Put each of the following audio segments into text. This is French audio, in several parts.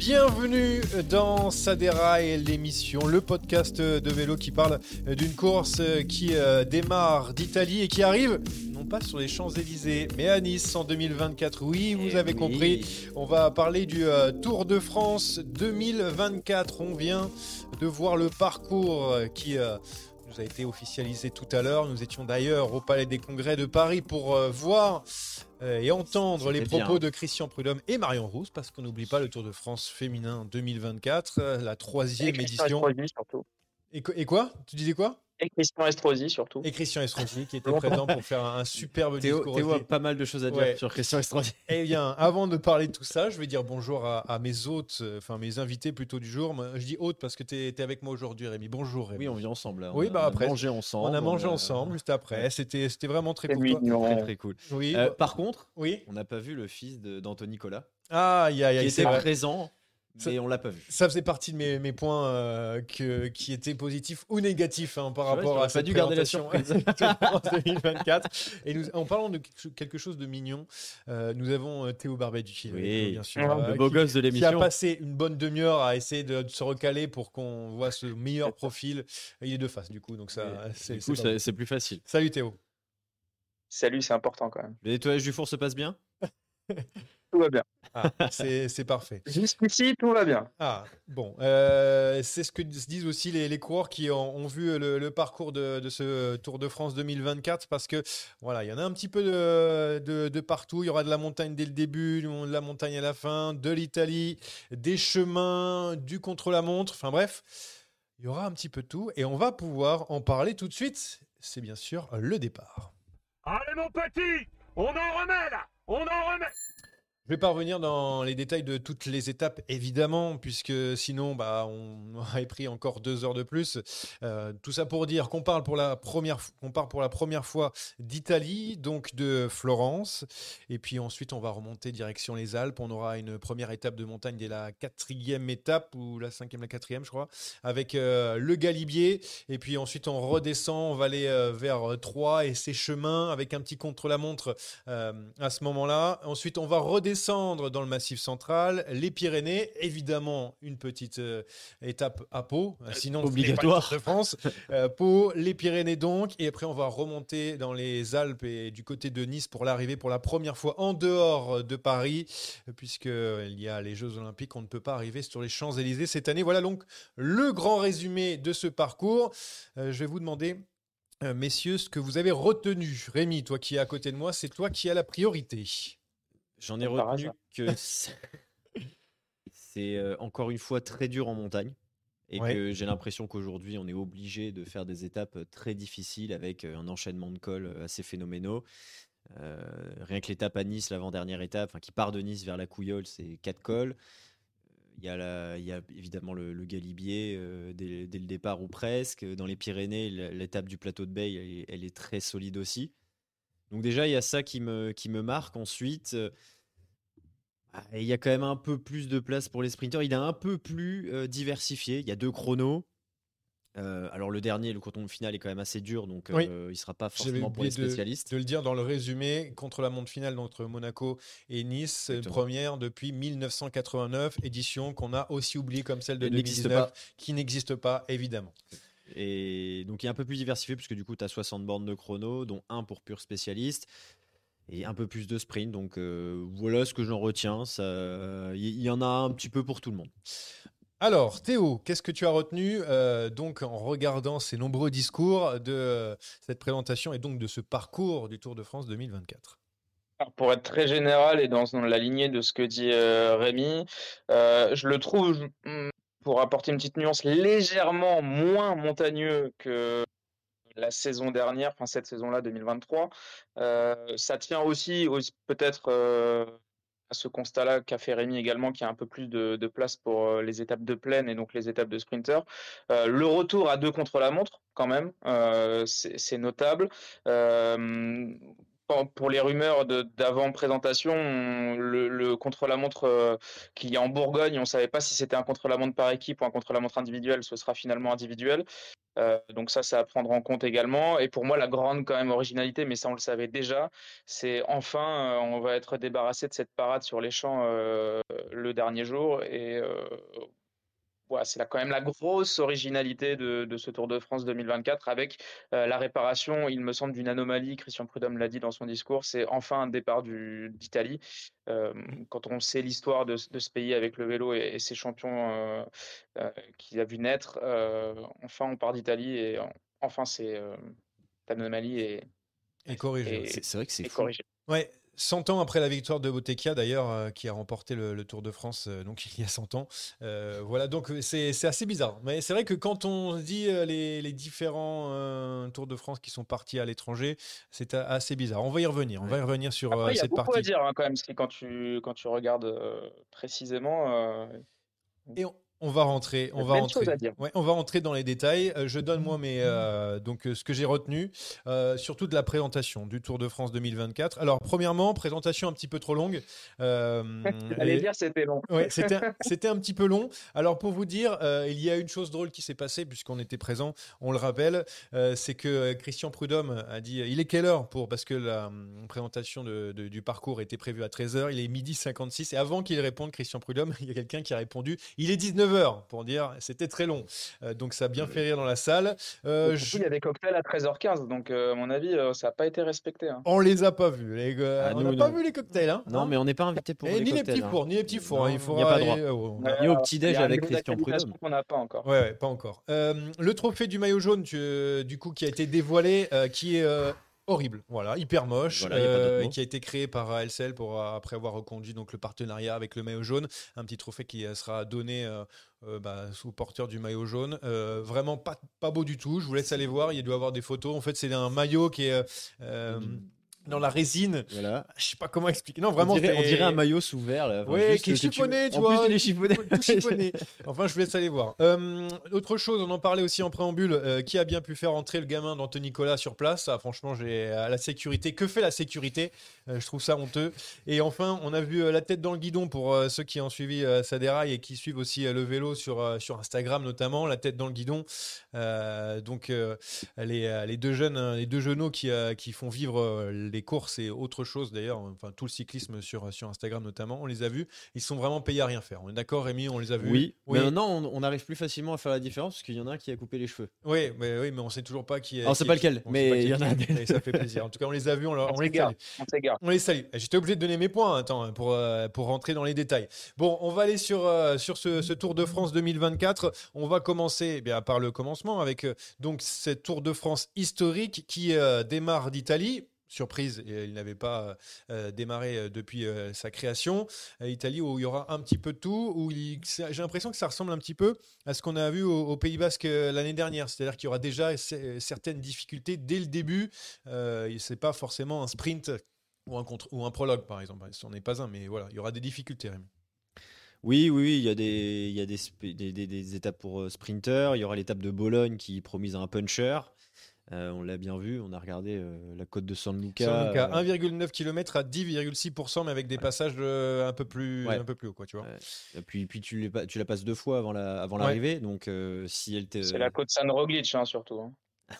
Bienvenue dans Sadera l'émission, le podcast de vélo qui parle d'une course qui euh, démarre d'Italie et qui arrive non pas sur les Champs-Élysées mais à Nice en 2024. Oui, vous Eh avez oui. compris. On va parler du euh, Tour de France 2024. On vient de voir le parcours qui euh, nous a été officialisé tout à l'heure. Nous étions d'ailleurs au Palais des Congrès de Paris pour euh, voir euh, et entendre les propos bien. de Christian Prudhomme et Marion Rousse, parce qu'on n'oublie pas le Tour de France féminin 2024, euh, la troisième édition. Surtout. Et quoi? Tu disais quoi? Et Christian Estrosi surtout. Et Christian Estrosi qui était présent pour faire un, un superbe Théo, discours. Théo a pas mal de choses à dire Ouais. sur Christian Estrosi. Eh bien, avant de parler de tout ça, je vais dire bonjour à, à mes hôtes, euh, enfin mes invités plutôt du jour. Je dis hôtes parce que tu es, avec moi aujourd'hui, Rémi. Bonjour, Rémi. Oui, on vit ensemble. là. Oui, a, bah on a après, mangé ensemble. On a mangé a- ensemble juste après. C'était c'était vraiment très cool. Très très cool. Oui. Euh, par contre, oui. on n'a pas vu le fils d'Anthony Nicolas, Ah, aïe, qui aïe, c'est était vrai. présent, Ça- mais on l'a pas vu. Ça faisait partie de mes, mes points euh, que, qui étaient positifs ou négatifs hein, par vrai, rapport j'aurais à pas cette dû garder la surprise. Tour de France 2024. Et nous, en parlant de quelque cho- quelque chose de mignon, euh, nous avons euh, Théo Barbaducci, avec Oui. bien sûr, Le euh, Le beau qui- gosse de qui a l'émission. passé une bonne demi-heure à essayer de, de se recaler pour qu'on voit ce meilleur profil. Il est de face, du coup, donc ça, Et c'est c'est plus facile. Salut Théo. Salut, c'est important quand même. Le nettoyage du four se passe bien? Tout va bien. Ah, c'est parfait. Jusqu'ici, tout va bien. Ah, bon, euh, c'est ce que se disent aussi les, les coureurs qui ont, ont vu le, le parcours de, de ce Tour de France 2024 parce que voilà, il y en a un petit peu de, de- de partout. Il y aura de la montagne dès le début, de la montagne à la fin, de l'Italie, des chemins, du contre-la-montre. Enfin bref, il y aura un petit peu de tout et on va pouvoir en parler tout de suite. C'est bien sûr le départ. Allez mon petit, on en remet là, on en remet. Je vais pas revenir dans les détails de toutes les étapes, évidemment, puisque sinon, bah, on aurait pris encore deux heures de plus. Euh, tout ça pour dire qu'on parle pour la première, qu'on part pour la première fois d'Italie, donc de Florence, et puis ensuite on va remonter direction les Alpes. On aura une première étape de montagne dès la quatrième étape ou la cinquième, la quatrième, je crois, avec euh, le Galibier, et puis ensuite on redescend, on va aller euh, vers Troyes et ses chemins avec un petit contre-la-montre à ce moment-là. Ensuite, on va redescendre dans le Massif central, les Pyrénées, évidemment une petite euh, étape à Pau, euh, sinon pas le obligatoire. De France. Euh, Pau, les Pyrénées donc, et après on va remonter dans les Alpes et du côté de Nice pour l'arrivée pour la première fois en dehors de Paris, puisqu'il y a les Jeux Olympiques, on ne peut pas arriver sur les Champs-Élysées cette année. Voilà donc le grand résumé de ce parcours. Euh, je vais vous demander euh, messieurs, ce que vous avez retenu. Rémi, toi qui es à côté de moi, c'est toi qui as la priorité. J'en ai retenu que c'est euh, encore une fois très dur en montagne. Et Ouais. que j'ai l'impression qu'aujourd'hui, on est obligé de faire des étapes euh, très difficiles avec euh, un enchaînement de cols assez phénoménaux. Euh, rien que l'étape à Nice, l'avant-dernière étape, enfin, qui part de Nice vers la Couillole, c'est quatre cols. Il y, a la- il y a évidemment le, le Galibier euh, dès, dès le départ ou presque. Dans les Pyrénées, l'étape du plateau de Bay, elle est très solide aussi. Donc déjà, il y a ça qui me, qui me marque. Ensuite, euh, ah, il y a quand même un peu plus de place pour les sprinteurs. Il est un peu plus euh, diversifié. Il y a deux chronos. Euh, alors le dernier, le coton final est quand même assez dur, donc Oui. il sera pas forcément pour les de- spécialistes. De, le dire dans le résumé, contre la montre finale entre Monaco et Nice, Exactement. première depuis 1989, édition qu'on a aussi oubliée comme celle de Elle n'existe 2019, pas. qui n'existe pas évidemment. Et donc il est un peu plus diversifié puisque du coup tu as 60 bornes de chrono, dont un pour pur spécialiste et un peu plus de sprint. Donc euh, voilà ce que j'en retiens. Ça- Il y, y en a un petit peu pour tout le monde. Alors, Théo, qu'est-ce que tu as retenu euh, donc en regardant ces nombreux discours de euh, cette présentation et donc de ce parcours du Tour de France 2024 Alors, pour être très général et dans, dans la lignée de ce que dit euh, Rémi, euh, je le trouve, pour apporter une petite nuance, légèrement moins montagneux que la saison dernière, enfin cette saison-là, 2023. Euh, ça tient aussi, peut-être euh, à ce constat-là qu'a fait Rémi également, qu'il y a un peu plus de, place pour euh, les étapes de plaine et donc les étapes de sprinter. Le retour à deux contre la montre, quand même, c'est notable. Pour- les rumeurs d'avant-présentation, on- le, contre-la-montre euh, qu'il y a en Bourgogne, on ne savait pas si c'était un contre-la-montre par équipe ou un contre-la-montre individuel, ce sera finalement individuel. Euh, donc ça, c'est à prendre en compte également. Et pour moi, la grande quand même originalité, mais ça on le savait déjà, c'est enfin, euh, on va être débarrassé de cette parade sur les champs le dernier jour. Et c'est quand même la grosse originalité de, de ce Tour de France 2024 avec euh, la réparation, il me semble, d'une anomalie. Christian Prudhomme l'a dit dans son discours, c'est enfin un départ d'Italie. Euh, quand on sait l'histoire de, de ce pays avec le vélo et, et ses champions euh, qu'il a vu naître, enfin on part d'Italie et en- enfin c'est cette anomalie est, Et corrigé. Et- C'est vrai que c'est fou. corrigée. Ouais, 100 ans après la victoire de Bottecchia, d'ailleurs, euh, qui a remporté le, le Tour de France euh, donc il y a 100 ans. Euh, voilà, donc c'est assez bizarre. Mais c'est vrai que quand on dit les, les différents Tours de France qui sont partis à l'étranger, c'est assez bizarre. On va y revenir. On va y revenir sur Après, euh, il y a cette beaucoup à partie. dire hein, quand même, quand tu quand tu regardes précisément. Et on, on va rentrer, on va rentrer. Ouais, on va rentrer dans les détails. Euh, je donne moi mes euh, donc euh, ce que j'ai retenu, euh, surtout de la présentation du Tour de France 2024. Alors premièrement, présentation un petit peu trop longue. Euh, et- dire c'était long. Ouais, c'était un- c'était un petit peu long. Alors pour vous dire, il y a une chose drôle qui s'est passée puisqu'on était présent, on le rappelle, c'est que Christian Prudhomme a dit, il est quelle heure pour parce que la hum, présentation de- de- du parcours était prévue à 13h, il est midi 56 et avant qu'il réponde Christian Prudhomme, il y a quelqu'un qui a répondu, il est 19h pour dire c'était très long. Euh, donc ça a bien fait rire dans la salle. Euh, je- Il y a des cocktails à 13h15, donc euh, à mon avis, euh, ça n'a pas été respecté. hein. On les a pas vus, les gars. Ah, on n'a pas non. vu les cocktails, hein Non, mais on n'est pas invité pour Et les ni les petits hein. fours, ni les petits fours. hein, il y a faudra pas aller, droit. euh, au- Ni au a un avec Christian Prudhomme. qu'on n'a pas encore. Ouais, ouais, pas encore. Euh, le trophée du maillot jaune, tu- du coup, qui a été dévoilé, euh, qui est euh, horrible, voilà, hyper moche, Voilà, euh, qui a été créé par ALCL pour euh, après avoir reconduit donc le partenariat avec le maillot jaune, un petit trophée qui euh, sera donné euh, bah, au porteur du maillot jaune. Euh, vraiment pas pas beau du tout. Je vous laisse aller voir. Il doit y avoir des photos. En fait, c'est un maillot qui est euh, dans la résine. Voilà. Je sais pas comment expliquer. Non, vraiment, on, dirait, on dirait un maillot sous verre. Là. Enfin, Ouais, juste qui est tu- chiffonné, tu en vois. plus, il est chiffonné. tout chiffonné. Enfin, je vous laisse aller voir. Euh, autre chose, on en parlait aussi en préambule. euh, qui a bien pu faire entrer le gamin d'Anthony Nicolas sur place? Ah, Franchement, j'ai à la sécurité. Que fait la sécurité? Euh, Je trouve ça honteux. Et enfin, on a vu euh, la tête dans le guidon pour euh, ceux qui ont suivi euh, sa déraille et qui suivent aussi euh, le vélo sur, euh, sur Instagram notamment. La tête dans le guidon. Euh, donc, euh, les, euh, les deux jeunes, les deux genoux qui, euh, qui font vivre euh, les courses et autre chose d'ailleurs. Enfin, tout le cyclisme sur, sur Instagram notamment. On les a vus. Ils sont vraiment payés à rien faire. On est d'accord, Rémi On les a vus. Oui, Oui. mais maintenant on, on arrive plus facilement à faire la différence parce qu'il y en a un qui a coupé les cheveux. Oui, mais, oui, mais on sait toujours pas qui est. Alors, c'est qui- pas lequel, on sait mais il y en a des- ça fait plaisir. En tout cas, on les a vus, on, leur- On on les salue. On. On les salue. J'étais obligé de donner mes points attends, pour, euh, pour rentrer dans les détails. Bon, on va aller sur, euh, sur ce, ce Tour de France 2024. On va commencer eh bien, par le commencement avec euh, donc cette Tour de France historique qui euh, démarre d'Italie. Surprise, et il n'avait pas euh, démarré euh, depuis euh, sa création. Euh, Italie où il y aura un petit peu de tout, où j'ai l'impression que ça ressemble un petit peu à ce qu'on a vu au, Pays Basque euh, l'année dernière. C'est-à-dire qu'il y aura déjà certaines difficultés dès le début. Euh, c'est pas forcément un sprint ou un, contre, ou un prologue, par exemple. Ce n'en est pas un, mais voilà, il y aura des difficultés. Rémi. Oui, oui, il y a des, étapes pour euh, sprinter. Il y aura l'étape de Bologne qui promise un puncher. Euh, on l'a bien vu, on a regardé euh, la côte de San Luca. San Luca, euh, 1,9 km à 10,6%, mais avec des passages euh, un peu plus, Ouais. un peu plus haut, quoi, tu vois. Ouais. Et puis, puis tu, les pa- tu la passes deux fois avant la, avant Ouais. l'arrivée, donc euh, si elle C'est la côte San Roglic, hein, surtout. hein.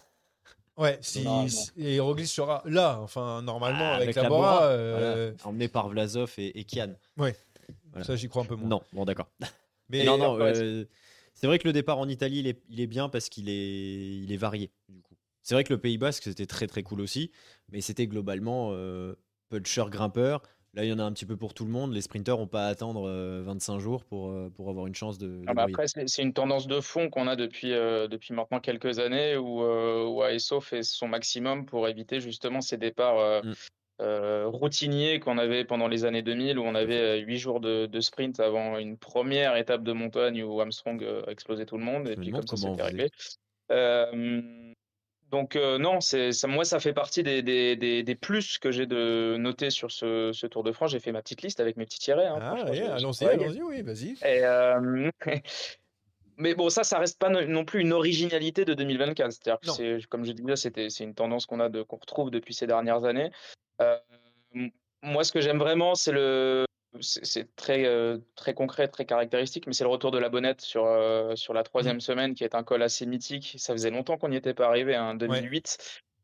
Ouais, si, et Roglic sera là, enfin normalement Ah, avec, la Bora, euh, voilà, emmené par Vlasov et, et Kian. ouais. Voilà. Ça j'y crois un peu moins. Non, bon d'accord. mais non, non, euh, c'est vrai que le départ en Italie, il est, il est bien parce qu'il est, il est varié. Du coup, c'est vrai que le Pays Basque c'était très très cool aussi, mais c'était globalement euh, puncher grimpeur. Là, il y en a un petit peu pour tout le monde. Les sprinters n'ont pas à attendre euh, 25 jours pour, euh, pour avoir une chance de. de Ah bah après, c'est une tendance de fond qu'on a depuis, euh, depuis maintenant quelques années où, euh, où ASO fait son maximum pour éviter justement ces départs euh, Mm. euh, routiniers qu'on avait pendant les années 2000 où on avait 8 jours de, de sprint avant une première étape de montagne où Armstrong explosé tout le monde Je et puis comme ça c'était réglé. Donc euh, non, c'est ça, moi ça fait partie des, des, des, des plus que j'ai de noter sur ce, ce Tour de France. J'ai fait ma petite liste avec mes petits tirets. hein, ah allons-y, allons-y, oui, vas-y. Et, euh, Mais bon, ça, ça reste pas no- non plus une originalité de 2024. C'est-à-dire que c'est, comme je disais, c'était, c'est une tendance qu'on a de, qu'on retrouve depuis ces dernières années. Euh, moi, ce que j'aime vraiment, c'est le, c'est très, euh, très concret, très caractéristique, mais c'est le retour de la bonnette sur, euh, sur la troisième semaine, qui est un col assez mythique. Ça faisait longtemps qu'on n'y était pas arrivé, en 2008,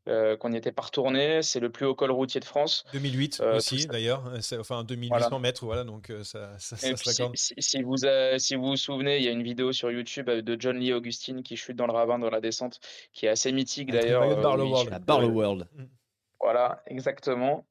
euh, qu'on n'y était pas retourné. C'est le plus haut col routier de France. 2008 Euh, tout aussi ça. d'ailleurs, c'est- enfin 2800 mètres, voilà, donc euh, ça, ça, ça puis, se si, si- si vous, euh, si vous vous souvenez, il y a une vidéo sur YouTube de John Lee Augustine qui chute dans le ravin dans la descente, qui est assez mythique le d'ailleurs. euh, Barlow World. Barlow World. Voilà, exactement.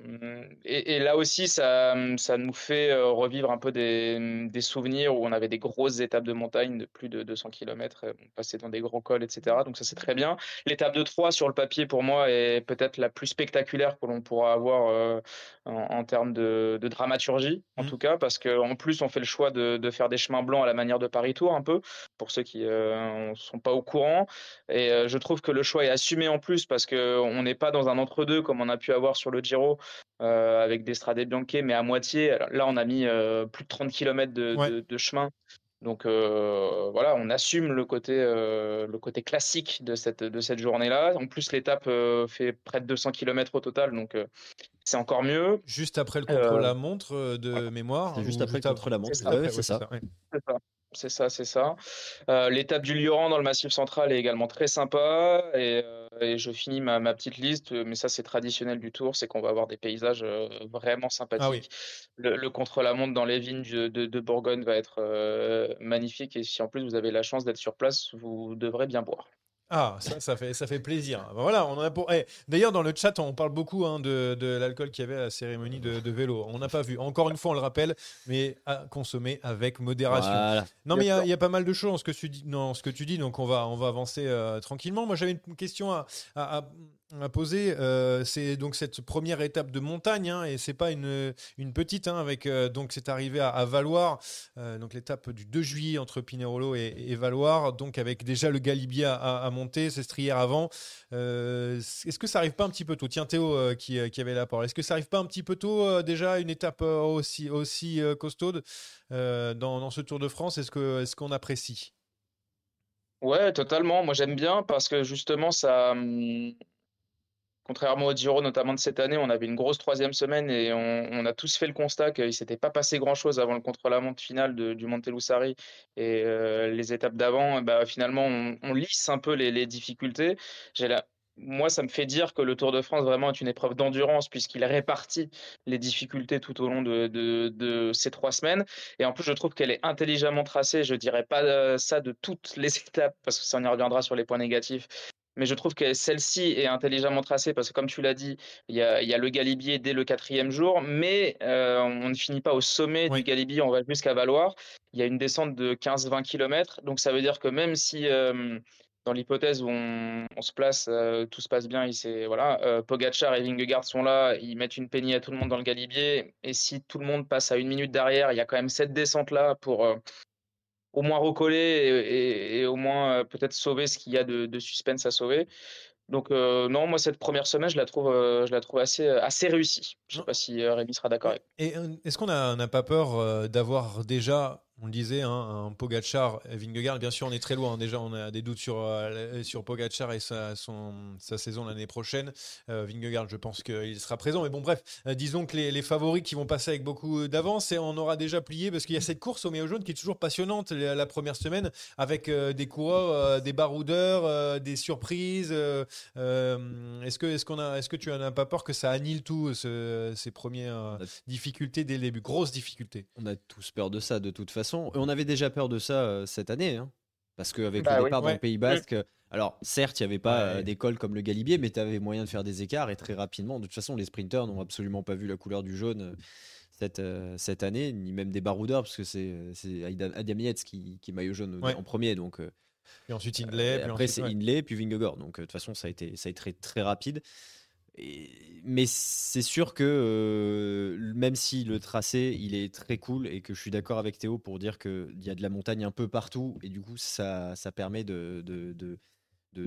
Euh, hum, et, et là aussi, ça, ça nous fait euh, revivre un peu des, des souvenirs où on avait des grosses étapes de montagne de plus de 200 km, on passait dans des grands cols, etc. Donc ça, c'est très bien. L'étape de 3 sur le papier, pour moi, est peut-être la plus spectaculaire que l'on pourra avoir euh, en, en termes de, de dramaturgie, en tout cas, parce qu'en plus, on fait le choix de, de faire des chemins blancs à la manière de Paris-Tour, un peu, pour ceux qui ne sont pas au courant. Et euh, je trouve que le choix est assumé en plus parce qu'on n'est pas dans un entre-deux comme on a pu avoir sur le Giro euh, avec des Strade Bianche, mais à moitié. Alors là, on a mis euh, plus de 30 km de, Ouais. de- de chemin. Donc euh, voilà, on assume le côté, euh, le côté classique de cette, de cette journée-là. En plus, l'étape euh, fait près de 200 km au total, donc euh, c'est encore mieux. Juste après le Euh, contre-la-montre de mémoire. Juste après le contre-la-montre. C'est ça. Ouais, c'est ça. C'est ça. Euh, l'étape du Lioran dans le Massif central est également très sympa. Et, euh, et je finis ma, ma petite liste, mais ça c'est traditionnel du Tour, c'est qu'on va avoir des paysages euh, vraiment sympathiques. Ah oui. Le, le contre-la-montre dans les vignes de, de- de Bourgogne va être magnifique. Et si en plus vous avez la chance d'être sur place, vous devrez bien boire. Ah, ça, ça fait, ça fait plaisir. Ben voilà, on en a pour. eh, D'ailleurs, dans le chat, on parle beaucoup hein, de, de l'alcool qu'il y avait à la cérémonie de, de vélo. On n'a pas vu. Encore une fois, on le rappelle, mais à consommer avec modération. Voilà. Non, mais il y, a- y pas mal de choses dans ce que tu dis, dans ce que tu dis donc on va, on va avancer euh, tranquillement. Moi, j'avais une question à, à- à- poser. euh, c'est donc cette première étape de montagne, hein, et c'est pas une, une petite, hein, avec euh, donc c'est arrivé à, à euh, donc l'étape du 2 juillet entre Pinerolo et, et donc avec déjà le Galibier à, à- monter, Sestrière avant. Euh, Est-ce que ça arrive pas un petit peu tôt? Tiens, Théo qui, qui avait la parole. Est-ce que ça arrive pas un petit peu tôt déjà une étape aussi, aussi costaude dans, ce Tour de France? Est-ce que est-ce qu'on apprécie? Ouais, totalement. Moi, j'aime bien parce que justement, ça, hum, contrairement au Giro, notamment de cette année, on avait une grosse troisième semaine et on, a tous fait le constat qu'il s'était pas passé grand-chose avant le contre-la-montre final du Montelussari et euh, les étapes d'avant, ben, finalement, on, lisse un peu les, difficultés. Moi, ça me fait dire que le Tour de France vraiment est une épreuve d'endurance puisqu'il répartit les difficultés tout au long de ces trois semaines. Et en plus, je trouve qu'elle est intelligemment tracée. Je dirais pas euh, ça de toutes les étapes parce que ça on y reviendra sur les points négatifs. Mais je trouve que celle-ci est intelligemment tracée parce que, comme tu l'as dit, il y a, il y a le Galibier dès le quatrième jour, mais euh, on ne finit pas au sommet Oui. du Galibier, on va jusqu'à Valoir. Il y a une descente de 15-20 km. Donc, ça veut dire que même si, euh, dans l'hypothèse où on, on se place, euh, tout se passe bien, il voilà, Pogacar et Vingegaard sont là, ils mettent une peignée à tout le monde dans le Galibier. Et si tout le monde passe à une minute derrière, il y a quand même cette descente-là pour. Euh, au moins recoller et, et- et au moins euh, peut-être sauver ce qu'il y a de, de suspense à sauver. Donc non, moi cette première semaine, je la trouve, je la trouve assez, assez réussie. Je sais pas si Rémi sera d'accord avec. Et est-ce qu'on n'a pas peur d'avoir déjà on le disait, hein, un Pogachar et Vingegaard, bien sûr, on est très loin. Déjà, on a des doutes sur, euh, sur Pogachar et sa, son, sa saison l'année prochaine. Euh, Vingegaard, je pense qu'il sera présent. Mais bon, bref, euh, disons que les, favoris qui vont passer avec beaucoup d'avance, et on aura déjà plié parce qu'il y a cette course au maillot jaune qui est toujours passionnante la, première semaine avec des coureurs, des baroudeurs, des surprises. est-ce que, est-ce qu'on a, est-ce que tu n'en as pas peur que ça annule tout ces premières difficultés dès le début, grosses difficultés On a tous peur de ça de toute façon on avait déjà peur de ça euh, cette année, hein, parce qu'avec bah le départ dans le Pays Basque, alors certes, il n'y avait pas euh, d'école comme le Galibier, mais tu avais moyen de faire des écarts et très rapidement. De toute façon, les sprinteurs n'ont absolument pas vu la couleur du jaune euh, cette, cette année, ni même des baroudeurs, parce que c'est Adam Yates qui, qui est maillot jaune en premier. Donc, et ensuite Inlay. après, c'est Inlay, puis Vingegaard. Donc, de toute façon, ça a été, ça a été très, très rapide mais c'est sûr que euh, même si le tracé il est très cool et que je suis d'accord avec Théo pour dire qu'il y a de la montagne un peu partout et du coup ça, ça permet de, de, de,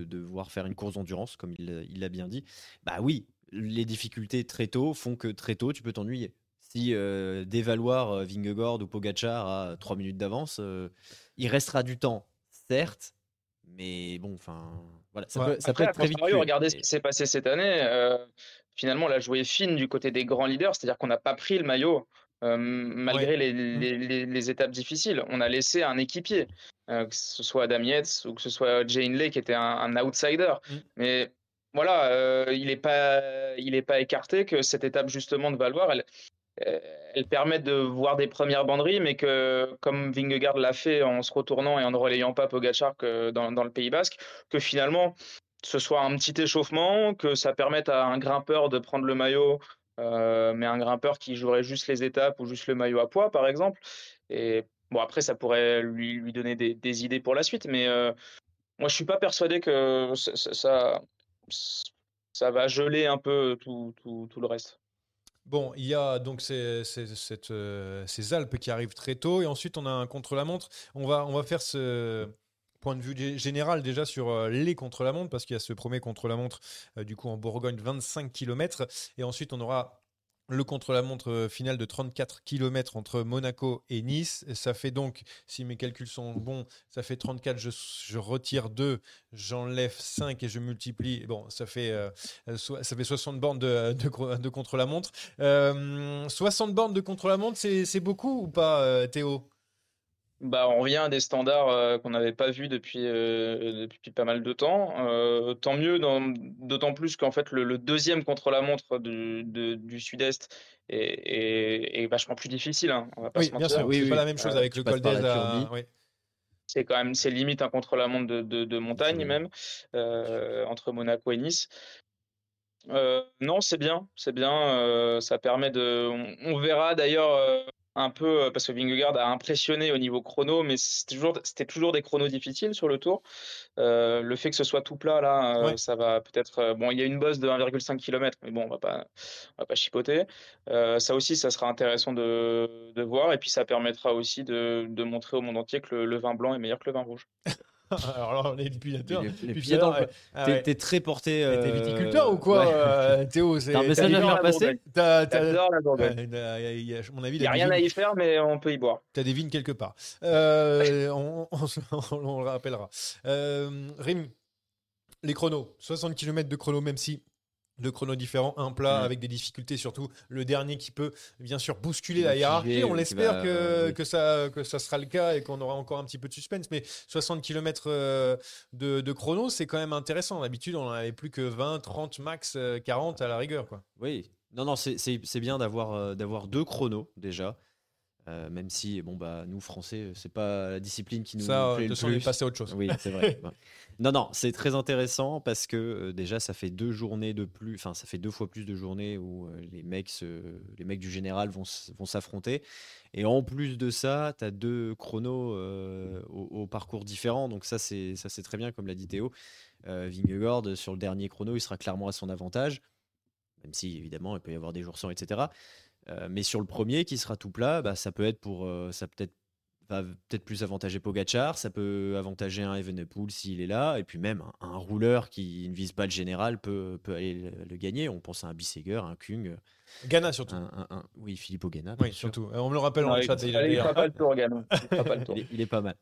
de, voir faire une course d'endurance comme il l'a bien dit, bah oui, les difficultés très tôt font que très tôt tu peux t'ennuyer. Si euh, dévaloir euh, Vingegaard ou Pogachar à 3 minutes d'avance, il restera du temps, certes, mais bon, enfin voilà, ça, peut, ça peut, être très vite. Regardez ce qui s'est passé cette année. Euh, finalement, la joué fine du côté des grands leaders, c'est-à-dire qu'on n'a pas pris le maillot. Euh, malgré mmh. les, les, étapes difficiles, on a laissé un équipier, euh, que ce soit Adam Yates ou que ce soit Jane Lay qui était un, outsider. Mmh. Mais voilà, il n'est pas, il est pas écarté que cette étape justement de Valoir, elle, elle permet de voir des premières banderies, mais que, comme Vingegaard l'a fait en se retournant et en ne relayant pas Pogacar dans, le Pays Basque, que finalement, ce soit un petit échauffement, que ça permette à un grimpeur de prendre le maillot, euh, mais un grimpeur qui jouerait juste les étapes ou juste le maillot à poids, par exemple. Et bon, après, ça pourrait lui, donner des, idées pour la suite, mais euh, moi, je suis pas persuadé que ça, va geler un peu tout le reste. Bon, il y a donc ces, euh, ces, Alpes qui arrivent très tôt et ensuite on a un contre-la-montre. On va, on va faire ce point de vue général déjà sur euh, les contre-la-montre parce qu'il y a ce premier contre-la-montre euh, du coup en Bourgogne 25 km et ensuite on aura le contre-la-montre euh, final de 34 km entre Monaco et Nice. Ça fait donc, si mes calculs sont bons, ça fait 34, je, retire 2, j'enlève 5 et je multiplie. Bon, ça fait, euh, ça fait 60 bornes de, contre-la-montre. 60 euh, bornes de contre-la-montre, c'est beaucoup ou pas, Théo? Bah, on revient à des standards euh, qu'on n'avait pas vus depuis, euh, depuis pas mal de temps. Euh, tant mieux, d'autant plus qu'en fait, le, deuxième contre-la-montre du, du Sud-Est est, vachement plus difficile. Hein, on va pas oui, bien sûr, oui, c'est pas la même chose avec le col. Oui. C'est quand même, c'est limite un contre-la-montre de, de, montagne même, entre Monaco et Nice. non, c'est bien, c'est bien. ça permet de. on verra d'ailleurs un peu euh, parce que Vingegaard a impressionné au niveau chrono, mais c'était toujours, des chronos difficiles sur le tour. Euh, le fait que ce soit tout plat là, euh, ça va peut-être. bon, il y a une bosse de 1,5 km, mais bon, on va pas, on va pas chipoter. ça aussi, ça sera intéressant de, de, voir, et puis ça permettra aussi de, de montrer au monde entier que le, le vin blanc est meilleur que le vin rouge. Alors là, on est épilateur. T'es très porté. T'es euh, viticulteur ou quoi, euh, Théo T'as un message à faire passer J'adore la Bourgogne. mon avis, il n'y a rien à y faire, mais on peut y boire. T'as des vignes quelque part. Euh, on, on, le rappellera. Rémi, les chronos. 60 km de chrono, même si deux chronos différents, un plat mm. avec des difficultés, surtout le dernier qui peut bien sûr bousculer la hiérarchie. On l'espère que, que, ça, que ça sera le cas et qu'on aura encore un petit peu de suspense. Mais 60 km euh, de, de chrono, c'est quand même intéressant. D'habitude, on n'avait plus que 20, 30, max 40 euh, à la rigueur. Quoi. Oui, non, non, c'est bien d'avoir euh, d'avoir deux chronos déjà. Euh, même si, bon, bah, nous, Français, c'est pas la discipline qui nous ça, plaît le plus. passer à autre chose. Oui, c'est vrai. Non, non, c'est très intéressant parce que euh, déjà, ça fait deux journées de plus, enfin, ça fait deux fois plus de journées où euh, les, mecs les mecs du général vont, vont s'affronter. Et en plus de ça, tu as deux chronos au, parcours différents. Donc, ça, c'est très bien, comme l'a dit Théo. Vingegaard, sur le dernier chrono, il sera clairement à son avantage. Même si, évidemment, il peut y avoir des jours sans, etc. Euh, mais sur le premier qui sera tout plat, bah, ça peut être pour euh, ça peut être va peut-être plus avantager Pogachar, ça peut avantager un Evenepoel s'il est là, et puis même un, un rouleur qui ne vise pas le général peut, peut aller le, le gagner. On pense à un Bisseger, un Kung, Ghana surtout. un, un- un- oui, Filippo bien Oui, sûr. surtout. On me le rappelle Non, il, chat. il, il- il fera pas le tour, Gann. Il fera pas le tour. Il est, il est pas mal.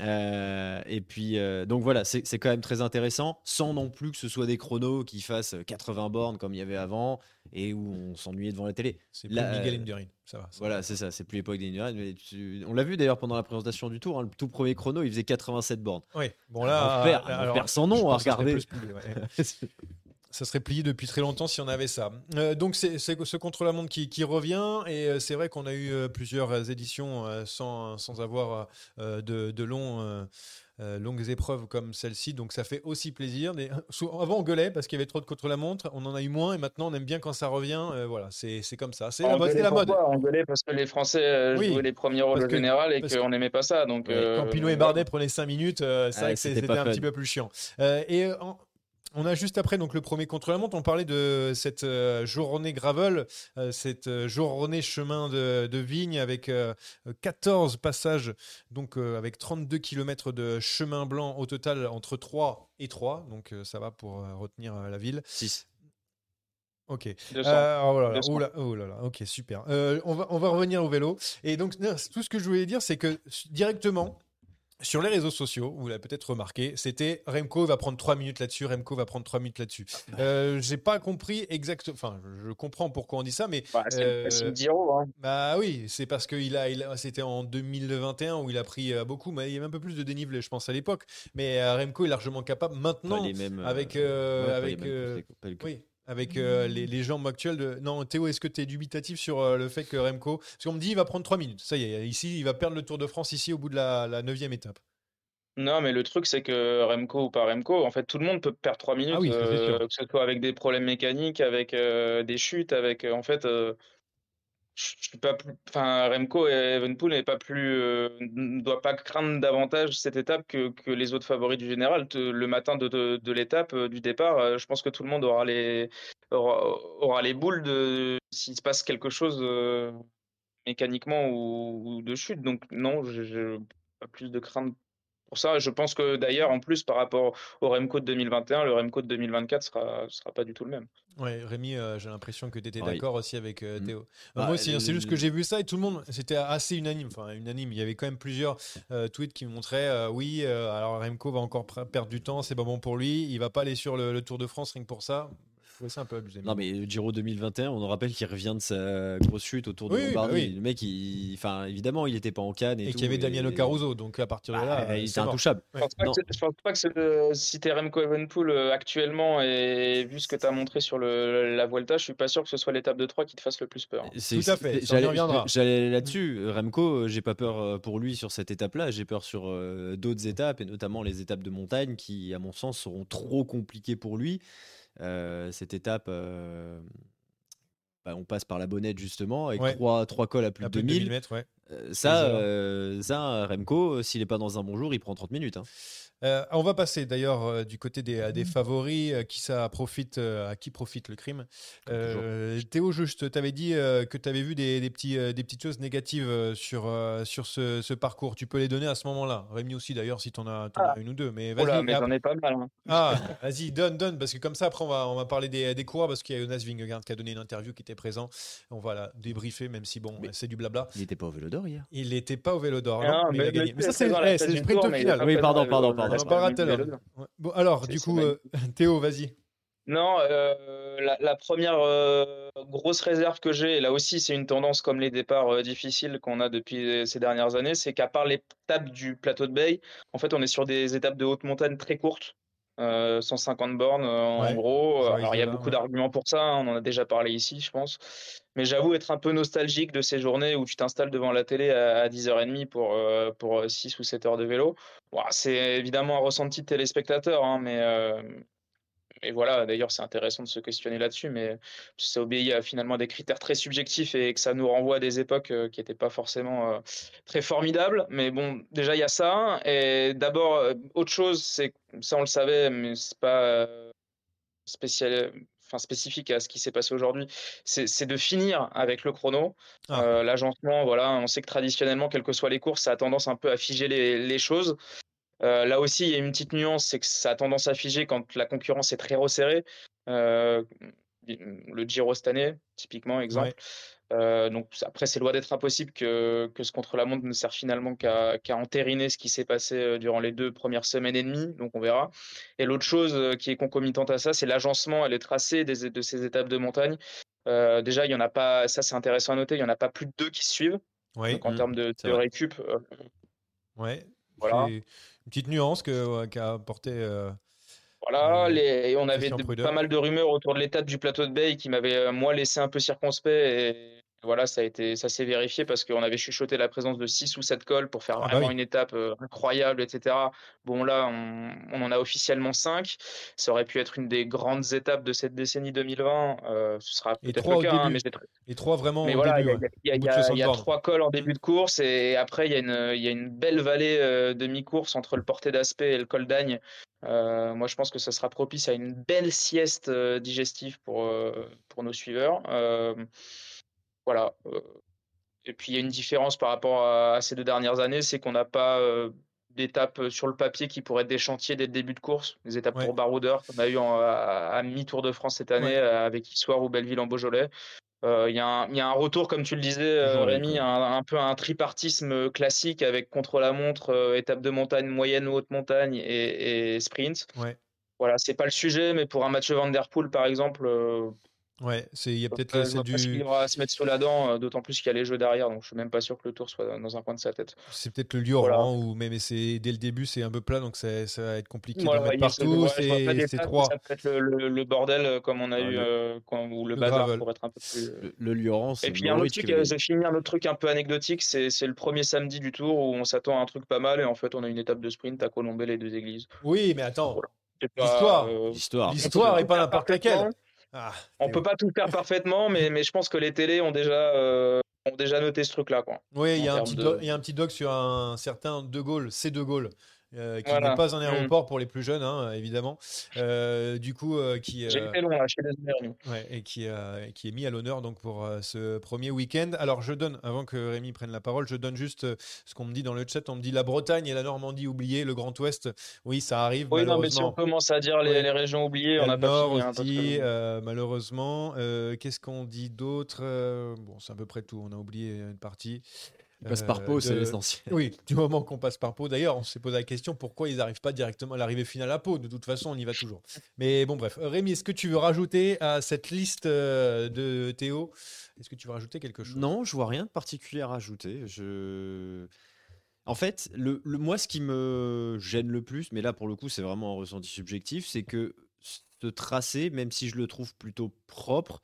Euh, et puis, euh, donc voilà, c'est quand même très intéressant, sans non plus que ce soit des chronos qui fassent 80 bornes comme il y avait avant et où on s'ennuyait devant la télé. C'est plus Miguel Indurain. Ça va. ça Voilà, c'est ça, c'est plus l'époque des Indurain, mais tu- On l'a vu d'ailleurs pendant la présentation du tour, hein, le tout premier chrono, il faisait 87 bornes. Oui. Bon Un là, euh, un alors, enfer sans nom je à serait regarder. plus ouais. Ça serait plié depuis très longtemps si on avait ça. Euh, donc c'est ce contre-la-montre qui, qui revient et euh, c'est vrai qu'on a eu euh, plusieurs éditions sans, sans avoir de, de longs, euh, longues épreuves comme celle-ci. Donc ça fait aussi plaisir. Des- Avant on gueulait parce qu'il y avait trop de contre-la-montre. On en a eu moins et maintenant on aime bien quand ça revient. Euh, voilà, c'est c'est comme ça. C'est la, mode- la mode. pourquoi Engueuler parce que les Français euh, Oui, jouaient les premiers rôles au que- général et qu'on n'aimait pas ça. Donc, euh, Quand Pinot et Bardet prenaient 5 minutes, euh, c'est Ah, vrai que c'était un petit peu plus chiant. Euh, et en- on a juste après donc le premier contre-la-montre, on parlait de cette euh, journée gravel, euh, cette euh, journée chemin de, de vigne avec euh, 14 passages, donc euh, avec 32 km de chemin blanc au total entre 3 et 3, donc euh, ça va pour euh, retenir euh, la ville. 6. Ok. 200. Euh, oh là là, 200. oh là, oh là là, ok, super. Euh, on, va, on va revenir au vélo. Et donc, tout ce que je voulais dire, c'est que directement, sur les réseaux sociaux, vous l'avez peut-être remarqué, c'était Remco va prendre 3 minutes là-dessus, Remco va prendre 3 minutes là-dessus. Euh, J'ai pas compris exactement, enfin, je comprends pourquoi on dit ça, mais Bah, c'est euh, le Giro. Hein. bah oui, c'est parce que il a, il a- c'était en 2021 où il a pris euh, beaucoup, mais il y avait un peu plus de dénivelé, je pense, à l'époque. Mais euh, Remco est largement capable maintenant, Pas les mêmes. avec, euh, ouais, pas les avec mêmes oui, avec euh, les, les jambes actuelles de. Non, Théo, est-ce que tu es dubitatif sur euh, le fait que Remco. Parce qu'on me dit il va prendre 3 minutes. Ça y est, ici, il va perdre le Tour de France ici au bout de la, la 9 étape. Non, mais le truc, c'est que Remco ou pas Remco, en fait, tout le monde peut perdre 3 minutes, Ah oui, euh, que ce soit avec des problèmes mécaniques, avec des chutes, avec. en fait, je suis pas plus. Enfin, Remco et Evenpool n'est pas plus. euh, ne doit pas craindre davantage cette étape que, que les autres favoris du général. Le matin de, de, l'étape, euh, du départ, euh, je pense que tout le monde aura les, aura, aura les boules de s'il se passe quelque chose euh, mécaniquement ou, de chute. Donc, non, je pas plus de crainte pour ça. Je pense que d'ailleurs, en plus, par rapport au Remco de 2021, le Remco de 2024 sera, sera pas du tout le même. Ouais, Rémi, euh, j'ai l'impression que tu étais Oui. d'accord aussi avec euh, Mm. Théo. Bah, moi aussi, hein, c'est juste que j'ai vu ça et tout le monde, c'était assez unanime. Enfin, unanime. Il y avait quand même plusieurs euh, tweets qui montraient euh, oui, euh, alors Remco va encore perdre du temps, c'est pas bon pour lui. Il va pas aller sur le, le Tour de France rien que pour ça. Trouvais ça un peu abusé. Non mais Giro 2021, on nous rappelle qu'il revient de sa grosse chute autour de Oui, oui, bah Lombardie. oui. Le mec, il... enfin évidemment, il était pas en canne et, Et tout, qu'il y avait et- Damiano Caruso, donc à partir de Bah, là, euh, il c'est était intouchable. Je pense je pense pas que c'est le- si t'es Remco Evenpool euh, actuellement et vu ce que tu as montré sur le, la Vuelta, je suis pas sûr que ce soit l'étape de 3 qui te fasse le plus peur. Tout à fait, J'allais là-dessus. Remco, euh, j'ai pas peur euh, pour lui sur cette étape-là. J'ai peur sur euh, d'autres étapes et notamment les étapes de montagne qui, à mon sens, seront trop compliquées pour lui. Euh, cette étape, euh, bah, on passe par la bonnette justement avec Ouais. trois, trois cols à plus À de plus de 2000. 2000 mètres, ouais. Euh, ça, euh, ça, Remco, s'il est pas dans un bon jour, il prend 30 minutes. hein. Euh, on va passer d'ailleurs euh, du côté des, Mmh. des favoris, euh, qui ça profite, euh, à qui profite le crime. Euh, Théo, juste, tu avais dit euh, que tu avais vu des, des petits, euh, des petites choses négatives sur, euh, sur ce, ce parcours. Tu peux les donner à ce moment-là. Rémi aussi d'ailleurs, si tu en as, t'en as une ou deux. Mais Oh vas-y. mais j'en ai pas mal. hein. ah, vas-y, donne, donne, parce que comme ça, après, on va, on va parler des, des coureurs, parce qu'il y a Jonas Vingegaard qui a donné une interview qui était présent. On va la débriefer, même si, bon, Mais- c'est du blabla. Il était pas au vélo hier. Il n'était pas au vélo d'or, Ah, non, mais, il a mais- gagné. mais Mais ça, c'est eh, c'est tête le final. Oui, pardon, pardon, pardon. Bon, alors, du coup, euh, Théo, vas-y. Non, euh, la, la première euh, grosse réserve que j'ai, et là aussi c'est une tendance comme les départs euh, difficiles qu'on a depuis ces dernières années, c'est qu'à part l'étape du plateau de Bay, en fait on est sur des étapes de haute montagne très courtes, euh, 150 bornes euh, en Ouais, gros. Alors il y a beaucoup ouais. d'arguments pour ça, hein, on en a déjà parlé ici je pense. Mais j'avoue être un peu nostalgique de ces journées où tu t'installes devant la télé à, à 10h30 pour, euh, pour 6 ou 7 heures de vélo. Bon, c'est évidemment un ressenti de téléspectateur, hein, mais, euh, et voilà, d'ailleurs, c'est intéressant de se questionner là-dessus, mais ça obéit à finalement des critères très subjectifs et que ça nous renvoie à des époques euh, qui n'étaient pas forcément euh, très formidables. Mais bon, déjà, il y a ça. Et d'abord, euh, autre chose, c'est que ça, on le savait, mais c'est pas spécial. enfin spécifique à ce qui s'est passé aujourd'hui, c'est de finir avec le chrono. Ah. Euh, L'agencement, voilà, on sait que traditionnellement, quelles que soient les courses, ça a tendance un peu à figer les, les choses. Euh, là aussi, il y a une petite nuance, c'est que ça a tendance à figer quand la concurrence est très resserrée. Euh, le Giro cette année, typiquement, exemple. Ouais. Euh, donc après, c'est loin d'être impossible que, que ce contre-la-montre ne sert finalement qu'à qu'à entériner ce qui s'est passé durant les deux premières semaines et demie. Donc on verra. Et l'autre chose qui est concomitante à ça, c'est l'agencement et les tracés des, de ces étapes de montagne. Euh, déjà, il y en a pas. Ça, c'est intéressant à noter. Il y en a pas plus de deux qui se suivent. Oui, Donc en Mm, termes de, récup, euh, ouais. Voilà. Une petite nuance qu'a apporté. euh, Voilà, Euh, les, et on avait de- pas mal de rumeurs autour de l'étape du plateau de Bay qui m'avaient euh, moi laissé un peu circonspect et voilà, ça a été, ça s'est vérifié parce qu'on avait chuchoté la présence de 6 ou 7 cols pour faire Ah bah vraiment oui. une étape euh, incroyable, etc. Bon là, on, on en a officiellement 5. Ça aurait pu être une des grandes étapes de cette décennie 2020. euh, ce sera Et peut-être le cas, hein, début. mais Les trois vraiment mais au voilà, il début. y a, il y a- Au bout il y de a- 60 il y a bornes. trois cols en début de course et après il y a une, y a une belle vallée euh, de mi-course entre le porté d'aspect et le col d'Agne. Euh, moi, je pense que ça sera propice à une belle sieste euh, digestive pour, euh, pour nos suiveurs. Voilà. Et puis il y a une différence par rapport à, à ces deux dernières années, c'est qu'on n'a pas euh, d'étapes sur le papier qui pourraient être des chantiers dès le début de course, des étapes Ouais. pour baroudeurs qu'on a eu en- à, à mi-tour de France cette année Ouais. avec Issoire ou Belleville en Beaujolais. Euh, Il y, a un- il y a un retour, comme tu le disais, Rémi, un, un peu un tripartisme classique avec contre-la-montre, euh, étape de montagne, moyenne ou haute montagne et, et sprint. Ouais. Voilà, c'est pas le sujet, mais pour un Mathieu Van Der Poel, par exemple, Ouais, c'est- il y a peut-être euh, là, je c'est du, aura à se mettre sous la dent, euh, d'autant plus qu'il y a les jeux derrière, donc je suis même pas sûr que le tour soit dans un coin de sa tête. c'est peut-être le lieu au Voilà. rang ou mais, mais c'est dès le début c'est un peu plat donc ça, ça va être compliqué Voilà, de mettre il y a ce- partout. je c'est trois. Ça peut être le, le- le bordel euh, comme on a Ah, eu, le- euh, quand, ou le, le bazar gravel. pour être un peu plus. Le, le Lioran, c'est Et puis il y a un autre truc, qui euh, avait- j'ai fini un autre truc un peu anecdotique, c'est c'est le premier samedi du tour où on s'attend à un truc pas mal et en fait on a une étape de sprint à colomber les deux églises. Oui, mais attends, L'histoire. L'histoire. l'histoire est pas n'importe laquelle. Ah, On peut pas tout faire parfaitement, mais, mais je pense que les télés ont déjà, euh, ont déjà noté ce truc-là. Quoi. Oui, il y, a en un termes petit de- doc- il y a un petit doc sur un certain De Gaulle, c'est De Gaulle, euh, qui Voilà. n'est pas un Mm. aéroport pour les plus jeunes, hein, évidemment. Euh, du coup, euh, qui, J'ai euh, été long là. Rémi. ouais, et qui, euh, qui est mis à l'honneur donc pour ce premier week-end. Alors, je donne, avant que Rémi prenne la parole, je donne juste ce qu'on me dit dans le chat. On me dit la Bretagne et la Normandie oubliées, le Grand Ouest. Oui, ça arrive. Oui, non, mais si on commence à dire les, Ouais. les régions oubliées, on n'a pas fini. hein, que- euh, malheureusement. Qu'est-ce qu'on dit d'autre Bon, c'est à peu près tout. On a oublié une partie. Il passe par Euh, Pau, c'est l'essentiel. Oui, du moment qu'on passe par Pau. D'ailleurs, on s'est posé la question pourquoi ils n'arrivent pas directement à l'arrivée finale à Pau. De toute façon, on y va toujours. Mais bon, bref. Rémi, est-ce que tu veux rajouter à cette liste euh, de Théo? Est-ce que tu veux rajouter quelque chose? Non, je vois rien de particulier à rajouter. Je... En fait, le, le- moi, ce qui me gêne le plus, mais là, pour le coup, c'est vraiment un ressenti subjectif, c'est que ce tracé, même si je le trouve plutôt propre,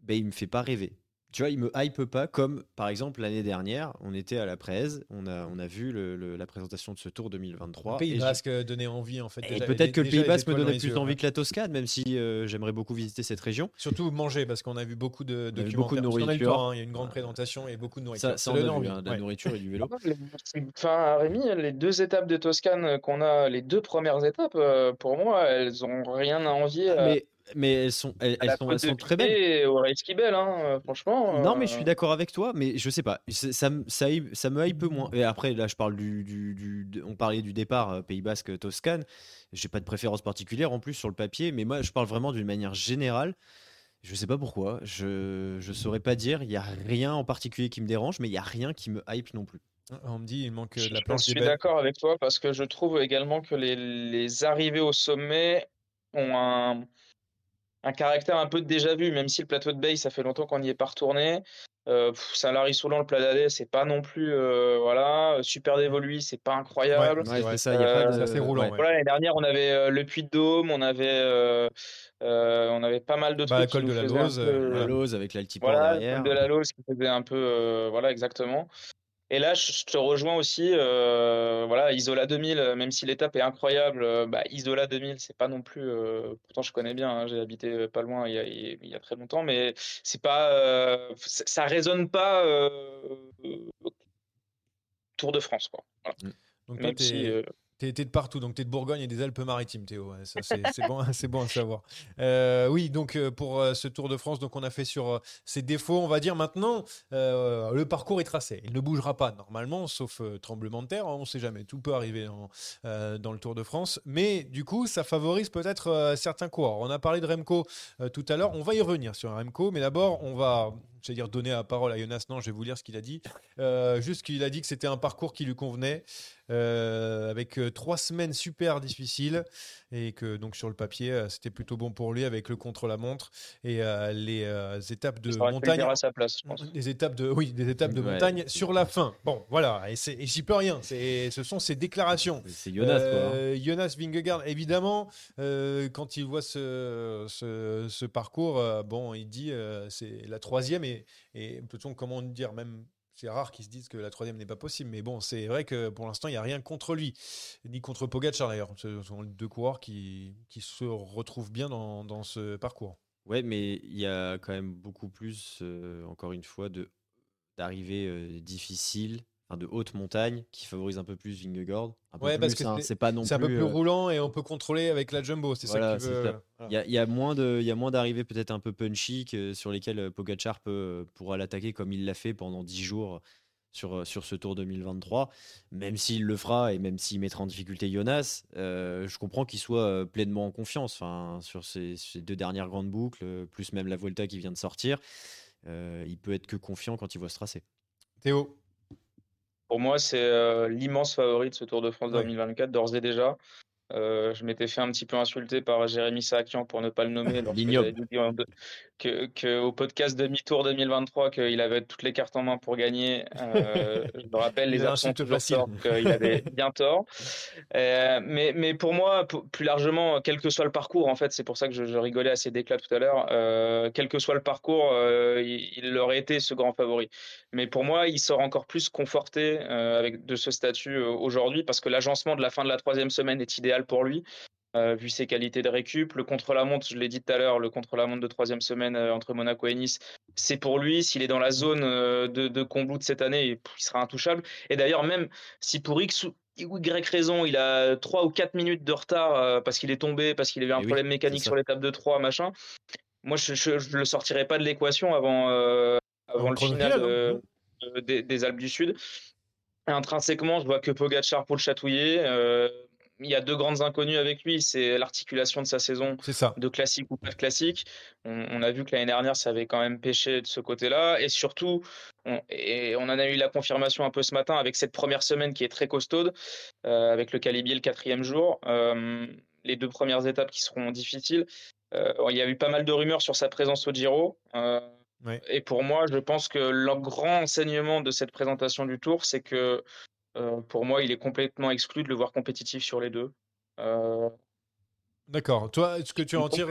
ben, il me fait pas rêver. Tu vois, il me hype pas comme, par exemple, l'année dernière, on était à la Presse, on a, on a vu le- le- la présentation de ce Tour 2023. Le Pays je- Basque donnait envie, en fait. et peut-être que le Pays Basque me donnait plus yeux, envie ouais. que la Toscane, même si euh, j'aimerais beaucoup visiter cette région. Surtout manger, parce qu'on a vu beaucoup de documentaires. beaucoup de nourriture. hein, il y a une grande présentation et beaucoup de nourriture. Ça, ça, on vu, hein, de la ouais. nourriture et du vélo. Enfin, Rémi, les deux étapes de Toscane qu'on a, les deux premières étapes, euh, pour moi, elles ont rien à envier à, Mais, mais elles sont, elles, elles sont, elles sont très belles. Et au Kibel, hein, euh, franchement. Non, mais euh, je suis d'accord avec toi, mais je sais pas. Ça, me- ça, hype- ça me hype moins. Et après, là, je parle du. du, on parlait du départ euh, Pays Basque Toscane. J'ai pas de préférence particulière en plus sur le papier, mais moi, je parle vraiment d'une manière générale. Je sais pas pourquoi. Je je saurais pas dire. Il y a rien en particulier qui me dérange, mais il y a rien qui me hype non plus. On me dit il manque euh, Je, de la je planche des suis d'accord avec toi parce que je trouve également que les, les arrivées au sommet ont un, un caractère un peu de déjà vu, même si le plateau de Bay, ça fait longtemps qu'on n'y est pas retourné. Euh, pff, Saint-Lary-Soulan, le plat d'Alais, c'est pas non plus. euh, voilà. Super dévolu, c'est pas incroyable. C'est vrai. ça. Il y a pas Euh, de. c'est assez roulant, ouais. Voilà, l'année dernière, on avait euh, le Puy de Dôme, on avait, euh, euh, on avait pas mal de Bah, trucs nous de la Lose, peu, La. Lose avec l'altiport voilà, derrière. col de la Lose qui faisait un peu, euh, voilà, exactement. Et là, je te rejoins aussi, euh, voilà, Isola 2000, euh, même si l'étape est incroyable, euh, bah, Isola 2000, c'est pas non plus, euh, pourtant je connais bien, hein, j'ai habité pas loin il y a, il y a très longtemps, mais c'est pas, ça ça résonne pas Tour de France, quoi. Voilà. Donc toi, Même t'es si, euh, T'es de partout, donc t'es de Bourgogne et des Alpes-Maritimes, Théo. c'est bon, bon à savoir. Euh, oui, donc euh, pour euh, ce Tour de France, donc on a fait sur ses défauts, on va dire maintenant, le parcours est tracé. Il ne bougera pas normalement, sauf tremblement de terre. On ne sait jamais, tout peut arriver dans le Tour de France. Mais du coup, ça favorise peut-être certains coureurs. On a parlé de Remco tout à l'heure. On va y revenir sur Remco, mais d'abord, on va à dire donner la parole à Jonas, non, je vais vous lire ce qu'il a dit. Euh, juste qu'il a dit que c'était un parcours qui lui convenait, euh, avec euh, trois semaines super difficiles, et que donc sur le papier, c'était plutôt bon pour lui avec le contre-la-montre et les étapes de montagne. À sa place, je pense. Les étapes de, oui, des étapes de montagne sur la fin. Bon, voilà, et, et j'y peux rien. Ce sont ses déclarations. C'est Jonas, quoi. Hein. Jonas Vingegaard, évidemment, quand il voit ce, ce, ce parcours, bon, il dit c'est la troisième et, peut-on comment dire, même c'est rare qu'ils se disent que la troisième n'est pas possible, mais bon, c'est vrai que pour l'instant, il n'y a rien contre lui, ni contre Pogacar d'ailleurs. Ce sont deux coureurs qui, se retrouvent bien dans, dans, ce parcours. Ouais, mais il y a quand même beaucoup plus, euh, encore une fois, d'arrivées euh, difficiles de haute montagne qui favorise un peu plus Vingegaard. Un ouais, parce que hein, c'est pas non plus. un peu plus euh, roulant et on peut contrôler avec la jumbo. C'est ça veut. Il, y a, il y a moins de, il y a moins d'arrivées peut-être un peu punchy que, sur lesquelles euh, Pogacar peut, euh, pourra l'attaquer comme il l'a fait pendant 10 jours sur, sur ce Tour 2023. Même s'il le fera et même s'il mettra en difficulté Jonas, je comprends qu'il soit pleinement en confiance. Enfin, sur ces, ces, deux dernières grandes boucles, plus même la Volta qui vient de sortir, il peut être que confiant quand il voit se tracer. Théo pour moi, c'est euh, l'immense favori de ce Tour de France 2024, d'ores et déjà. Euh, je m'étais fait un petit peu insulter par Jérémy Sakian pour ne pas le nommer. que, que, au podcast demi-tour 2023 qu'il avait toutes les cartes en main pour gagner. Euh, je me rappelle les absents toujours qu'il avait bien tort. Euh, mais, mais pour moi, plus largement, quel que soit le parcours, en fait, c'est pour ça que je, rigolais à ces déclats tout à l'heure. Quel que soit le parcours, il, il, aurait été ce grand favori. Mais pour moi, il sort encore plus conforté avec de ce statut aujourd'hui parce que l'agencement de la fin de la troisième semaine est idéal pour lui. Euh, vu ses qualités de récup. Le contre-la-montre, je l'ai dit tout à l'heure, le contre-la-montre de troisième semaine euh, entre Monaco et Nice, c'est pour lui. S'il est dans la zone euh, de, de de cette année, il sera intouchable. Et d'ailleurs, même si pour X ou Y raison, il a 3 ou 4 minutes de retard parce qu'il est tombé, parce qu'il avait un problème mécanique sur l'étape de 3, machin, moi, je ne le sortirai pas de l'équation avant, avant le final hein. des, des, Alpes du Sud. Intrinsèquement, je vois que Pogacar pour le chatouiller il y a deux grandes inconnues avec lui, c'est l'articulation de sa saison, ça. de classique ou pas de classique. On, a vu que l'année dernière, ça avait quand même pêché de ce côté-là, et surtout, on, et on en a eu la confirmation un peu ce matin avec cette première semaine qui est très costaude, euh, avec le Calibier le quatrième jour, euh, les deux premières étapes qui seront difficiles. Euh, il y a eu pas mal de rumeurs sur sa présence au Giro. Et pour moi, je pense que le grand enseignement de cette présentation du Tour, c'est que pour moi, il est complètement exclu de le voir compétitif sur les deux. Euh, D'accord. Toi, ce que tu en tires,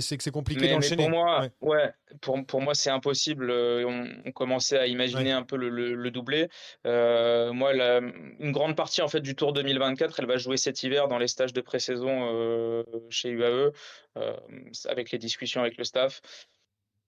c'est que c'est compliqué d'enchaîner. Pour moi, ouais. pour, pour, moi, c'est impossible. Euh, on, commençait à imaginer un peu le, le, doublé. moi, une grande partie en fait du Tour 2024, elle va jouer cet hiver dans les stages de pré-saison chez UAE, avec les discussions avec le staff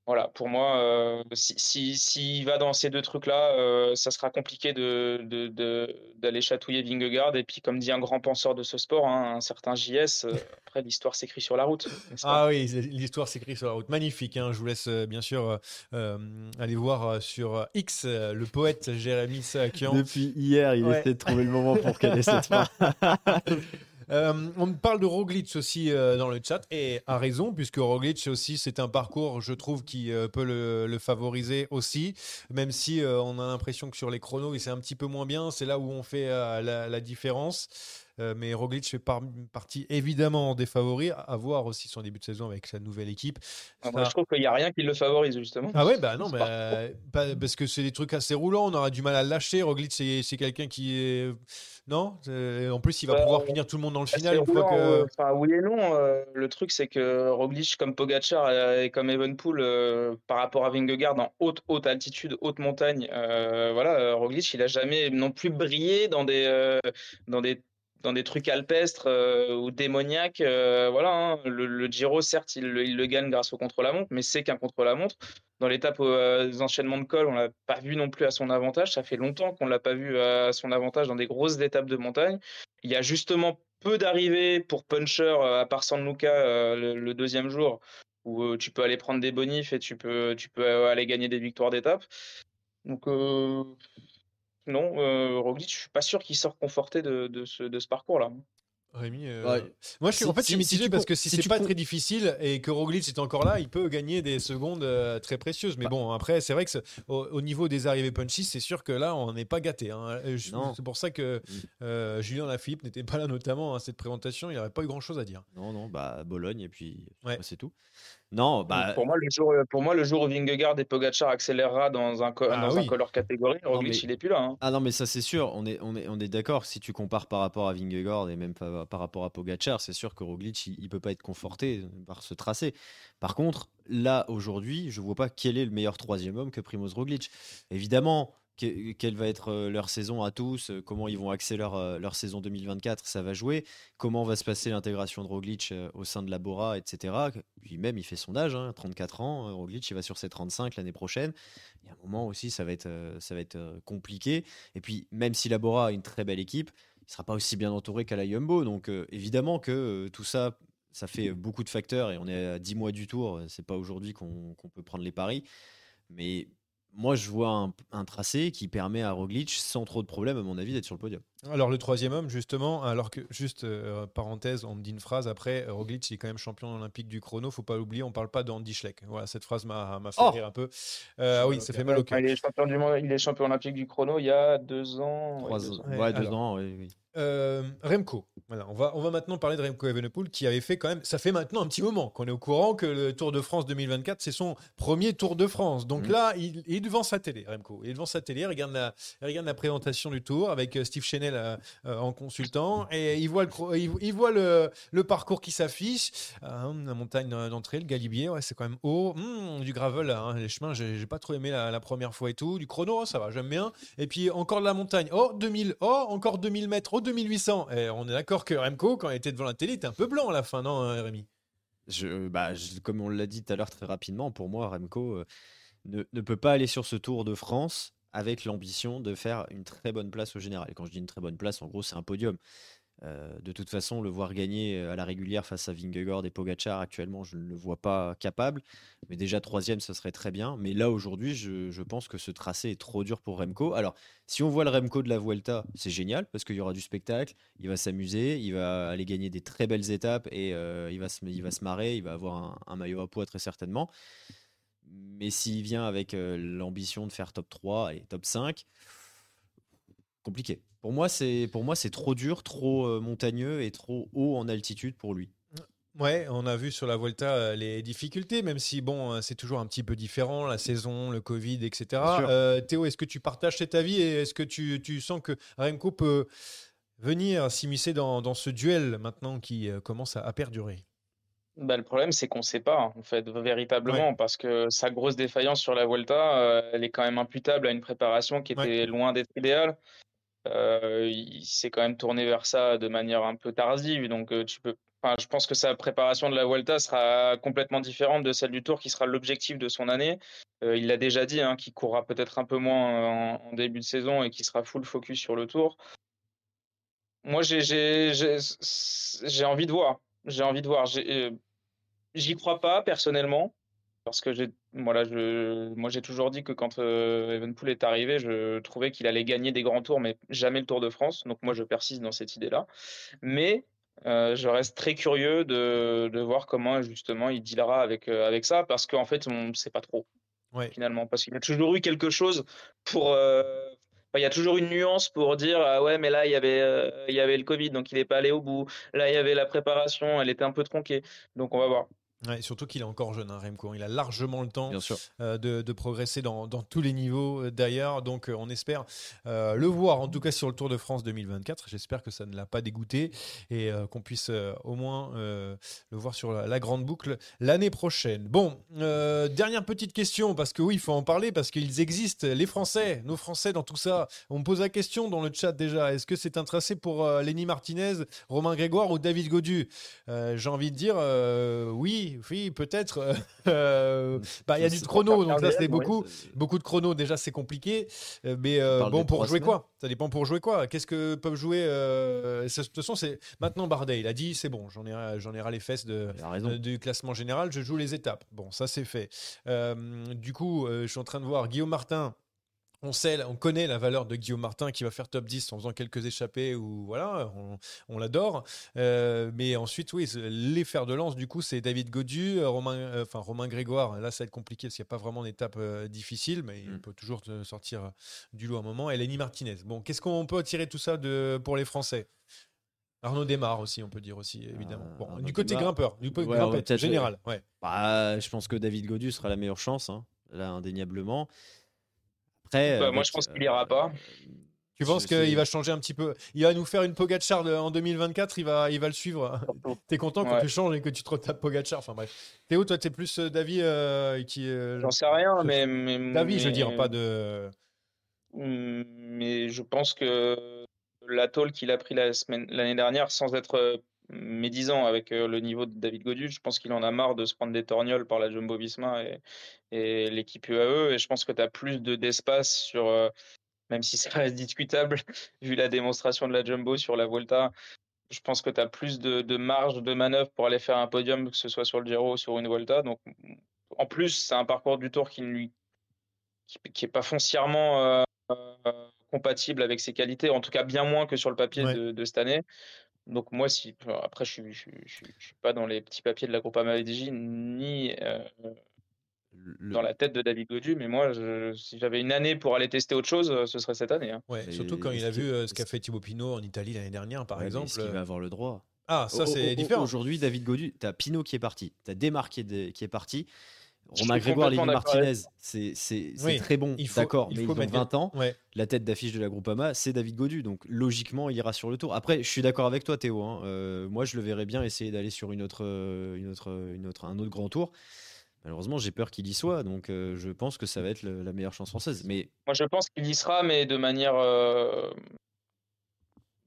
voilà, pour moi, euh, s'il si, va dans ces deux trucs-là, euh, ça sera compliqué d'aller de, chatouiller Vingegaard. Et puis, comme dit un grand penseur de ce sport, hein, un certain JS, euh, après, l'histoire s'écrit sur la route. Ah oui, l'histoire s'écrit sur la route. Magnifique. Hein, je vous laisse bien sûr aller voir sur X le poète Jérémy Sakian. Depuis hier, il essaie de trouver le moment pour caler cette fin. Euh, on parle de Roglic aussi euh, dans le chat et à raison puisque Roglic aussi c'est un parcours je trouve qui euh, peut le, favoriser aussi même si on a l'impression que sur les chronos il c'est un petit peu moins bien. C'est là où on fait la, différence mais Roglic fait partie évidemment des favoris à voir aussi son début de saison avec sa nouvelle équipe. Ah, je trouve qu'il n'y a rien qui le favorise justement. Ah ouais bah non parce que c'est des trucs assez roulants on aura du mal à le lâcher. Roglic c'est quelqu'un qui est non? En plus, il va pouvoir finir tout le monde dans le final une fois que. Euh, enfin, oui et non. Euh, le truc, c'est que Roglic, comme Pogacar et comme Evenpool, euh, par rapport à Vingegaard en haute, haute altitude, haute montagne, voilà, Roglic, il a jamais non plus brillé dans des, dans des dans des trucs alpestres ou démoniaques. voilà, hein. le, Giro, certes, il, le gagne grâce au contre-la-montre, mais c'est qu'un contre-la-montre. Dans l'étape aux enchaînements de col, on l'a pas vu non plus à son avantage. Ça fait longtemps qu'on l'a pas vu à son avantage dans des grosses étapes de montagne. Il y a justement peu d'arrivées pour Puncher, à part San Luca le, deuxième jour, où tu peux aller prendre des bonifs et tu peux, tu peux aller gagner des victoires d'étape. Donc, non, euh, Roglic, je suis pas sûr qu'il sort conforté de, de ce, de ce parcours-là. Rémi, euh, moi je suis en fait je mitigé parce que si, c'est pas très difficile et que Roglic est encore là, il peut gagner des secondes euh, très précieuses. Mais bah. bon, après c'est vrai que au, niveau des arrivées punchy, c'est sûr que là on n'est pas gâté. Hein. C'est pour ça que mm. euh, Julien Lafilippe n'était pas là notamment à cette présentation. Il n'aurait pas eu grand chose à dire. Non, non, bah Bologne et puis c'est tout. Non, bah. Pour moi, le jour, pour moi, le jour où Vingegaard et Pogacar accélérera dans un, ah dans un color catégorie, Roglic, il est plus là. Hein. Ah non, mais ça, c'est sûr. On est, on est, on est d'accord. Si tu compares par rapport à Vingegaard et même par, rapport à Pogacar, c'est sûr que Roglic, il, ne peut pas être conforté par ce tracé. Par contre, là, aujourd'hui, je vois pas quel est le meilleur troisième homme que Primoz Roglic. Évidemment, quelle va être euh, leur saison à tous, euh, comment ils vont axer leur, euh, leur saison 2024, ça va jouer, comment va se passer l'intégration de Roglic au sein de la Bora, etc. Lui-même, il fait son âge, 34 hein, ans, Roglic, il va sur ses 35 l'année prochaine. Il y a un moment aussi, ça va être, compliqué. Et puis, même si la Bora a une très belle équipe, il sera pas aussi bien entouré qu'à la Yumbo. Donc, évidemment que tout ça, ça fait beaucoup de facteurs et on est à 10 mois du tour, c'est pas aujourd'hui qu'on peut prendre les paris. Mais moi, je vois un, tracé qui permet à Roglic, sans trop de problèmes, à mon avis, d'être sur le podium. Alors, le troisième homme, justement, alors que, juste euh, parenthèse, on me dit une phrase après, Roglic, il est quand même champion olympique du chrono, faut pas l'oublier, on parle pas d'Andy Schleck. Voilà, cette phrase m'a fait oh rire un peu. Euh, ah oui, ça fait mal au cœur. Il est, champion du il est champion olympique du chrono il y a deux ans. Trois ans. Ouais, deux ans, oui. oui. Euh, Remco. Voilà, on va, on va maintenant parler de Remco Evenepoel qui avait fait quand même. Ça fait maintenant un petit moment qu'on est au courant que le Tour de France 2024, c'est son premier Tour de France. Donc mm. là, il, est devant sa télé, Remco. Il est devant sa télé, il regarde la, regarde la présentation du Tour avec euh, Steve Chenel euh, en consultant et il voit le, il, voit le, le parcours qui s'affiche. la montagne d'entrée, le Galibier, ouais, c'est quand même haut. Hmm, du gravel, hein, les chemins, j'ai pas trop aimé la, la, première fois et tout. Du chrono, ça va, j'aime bien. Et puis encore de la montagne. Oh, 2000. Oh, encore 2000 mètres. Oh, 2800. Et on est d'accord que Remco, quand il était devant la télé, était un peu blanc à la fin, non, hein, Rémi? Je, bah, comme on l'a dit tout à l'heure très rapidement, pour moi, Remco euh, ne, ne, peut pas aller sur ce Tour de France avec l'ambition de faire une très bonne place au général. Quand je dis une très bonne place, en gros, c'est un podium. Euh, de toute façon, le voir gagner euh, à la régulière face à Vingegaard et Pogachar actuellement, je ne le vois pas capable. Mais déjà troisième, ce serait très bien. Mais là aujourd'hui, je, pense que ce tracé est trop dur pour Remco. Alors, si on voit le Remco de la Vuelta, c'est génial parce qu'il y aura du spectacle. Il va s'amuser, il va aller gagner des très belles étapes et euh, il, va se, il va se marrer. Il va avoir un, un maillot à poids très certainement. Mais s'il vient avec l'ambition de faire top 3 et top 5, compliqué. Pour moi, c'est pour moi c'est trop dur, trop euh, montagneux et trop haut en altitude pour lui. Ouais, on a vu sur la Volta euh, les difficultés, même si bon, euh, c'est toujours un petit peu différent, la saison, le Covid, etc. Théo, est-ce que tu partages cet avis et est-ce que tu, tu, sens que Remco peut venir s'immiscer dans, dans, ce duel maintenant qui commence à, perdurer? Bah, le problème, c'est qu'on ne sait pas, en fait, véritablement, parce que sa grosse défaillance sur la Volta, elle est quand même imputable à une préparation qui était loin d'être idéale. Euh, il s'est quand même tourné vers ça de manière un peu tardive. Donc, euh, je pense que sa préparation de la Vuelta sera complètement différente de celle du Tour, qui sera l'objectif de son année. Euh, il l'a déjà dit, hein, qu'il courra peut-être un peu moins en, début de saison et qu'il sera full focus sur le Tour. Moi, j'ai envie de voir. J'ai envie de voir. J'y crois pas personnellement parce que j'ai voilà, je, moi j'ai toujours dit que quand euh, Evenpool est arrivé, je trouvais qu'il allait gagner des grands tours, mais jamais le Tour de France. Donc moi je persiste dans cette idée-là. Mais euh, je reste très curieux de, de, voir comment justement il dealera avec, euh, avec ça, parce qu'en fait on ne sait pas trop finalement, parce qu'il y a toujours eu quelque chose pour il y a toujours une nuance pour dire ah ouais mais là il y avait il y avait le Covid donc il n'est pas allé au bout. Là il y avait la préparation elle était un peu tronquée. Donc on va voir Ouais, surtout qu'il est encore jeune, hein, Remco. Il a largement le temps euh, de, de progresser dans, dans tous les niveaux euh, d'ailleurs. Donc euh, on espère le voir, en tout cas sur le Tour de France 2024. J'espère que ça ne l'a pas dégoûté et qu'on puisse au moins le voir sur la, la grande boucle l'année prochaine. Bon, dernière petite question, parce que oui, il faut en parler, parce qu'ils existent, les Français, nos Français dans tout ça. On me pose la question dans le chat déjà. Est-ce que c'est un tracé pour Lenny Martinez, Romain Grégoire ou David Godu? J'ai envie de dire euh, oui, oui, peut-être. Euh, bah, Il y a du chrono, donc ça c'est beaucoup. Beaucoup de chrono, déjà c'est compliqué. Euh, mais euh, bon, pour jouer semaines. quoi? Ça dépend pour jouer quoi Qu'est-ce que peuvent jouer euh, De toute façon, c'est maintenant Bardet. Il a dit c'est bon, j'en ai, j'en ai ras les fesses de, euh, du classement général, je joue les étapes. Bon, ça c'est fait. Euh, du coup, euh, je suis en train de voir Guillaume Martin. On sait, on connaît la valeur de Guillaume Martin qui va faire top 10 en faisant quelques échappées ou voilà, on, on l'adore. Euh, mais ensuite, oui, les fers de lance, du coup, c'est David Godu, Romain, euh, enfin Romain Grégoire. Là, ça va être compliqué parce qu'il n'y a pas vraiment d'étape euh, difficile, mais il Mm. peut toujours sortir euh, du lot à un moment. Et Lenny Martinez. Bon, qu'est-ce qu'on peut tirer tout ça de, pour les Français? Arnaud démarre aussi, on peut dire aussi, évidemment. Bon, Arnaud du côté Démarre. grimpeur, du côté Ouais, peut-être- général. Ouais. Bah, je pense que David Godu sera la meilleure chance, hein, là, indéniablement. Après, Bah, avec, moi, je pense qu'il ira euh, pas. Tu penses qu'il va changer un petit peu Il va nous faire une Pogacar de- en 2024, il va, il va le suivre. T'es content quand Ouais. tu changes et que tu te retapes Pogacar Enfin bref. Théo, toi, t'es plus euh, d'avis euh, qui. euh, J'en sais rien, je- mais. mais D'avis, je veux dire, pas de. Mais je pense que la tôle qu'il a pris la semaine l'année dernière, sans être euh, médisant avec euh, le niveau de David Godu, je pense qu'il en a marre de se prendre des torgnoles par la Jumbo Visma et, et l'équipe UAE. Et je pense que tu as plus de d'espace sur, euh, même si ça reste discutable, vu la démonstration de la Jumbo sur la Volta. Je pense que tu as plus de, de marge de manœuvre pour aller faire un podium, que ce soit sur le Giro ou sur une Volta. Donc, en plus, c'est un parcours du Tour qui lui qui, qui est pas foncièrement euh, euh, compatible avec ses qualités, en tout cas bien moins que sur le papier Ouais. de, de cette année. Donc moi, si après, je suis, je, suis- je suis- je suis pas dans les petits papiers de la Groupama FDJ ni euh, le- dans la tête de David Godu, mais moi, je- si j'avais une année pour aller tester autre chose, euh, ce serait cette année. hein. Ouais, Et surtout quand il a vu euh, ce qu'a fait Thibaut Pinot en Italie l'année dernière, par Ouais, exemple. Est-ce qu'il va avoir le droit Ah, ça, c'est différent. Aujourd'hui, David Godu, tu as Pinot qui est parti, tu as Desmar qui est, de- qui est parti. Romain Grégoire, Lévi Martinez, c'est c'est- c'est Oui, très bon, il faut- d'accord, il mais ils faut ont mettre- 20 ans. Ouais. La tête d'affiche de la Groupama, c'est David Godu. Donc logiquement, il ira sur le tour. Après, je suis d'accord avec toi, Théo. hein. Euh, moi, je le verrais bien essayer d'aller sur une autre, euh, une autre, une autre, un autre grand tour. Malheureusement, j'ai peur qu'il y soit. Donc, euh, je pense que ça va être le- la meilleure chance française. Mais Moi, je pense qu'il y sera, mais de manière euh,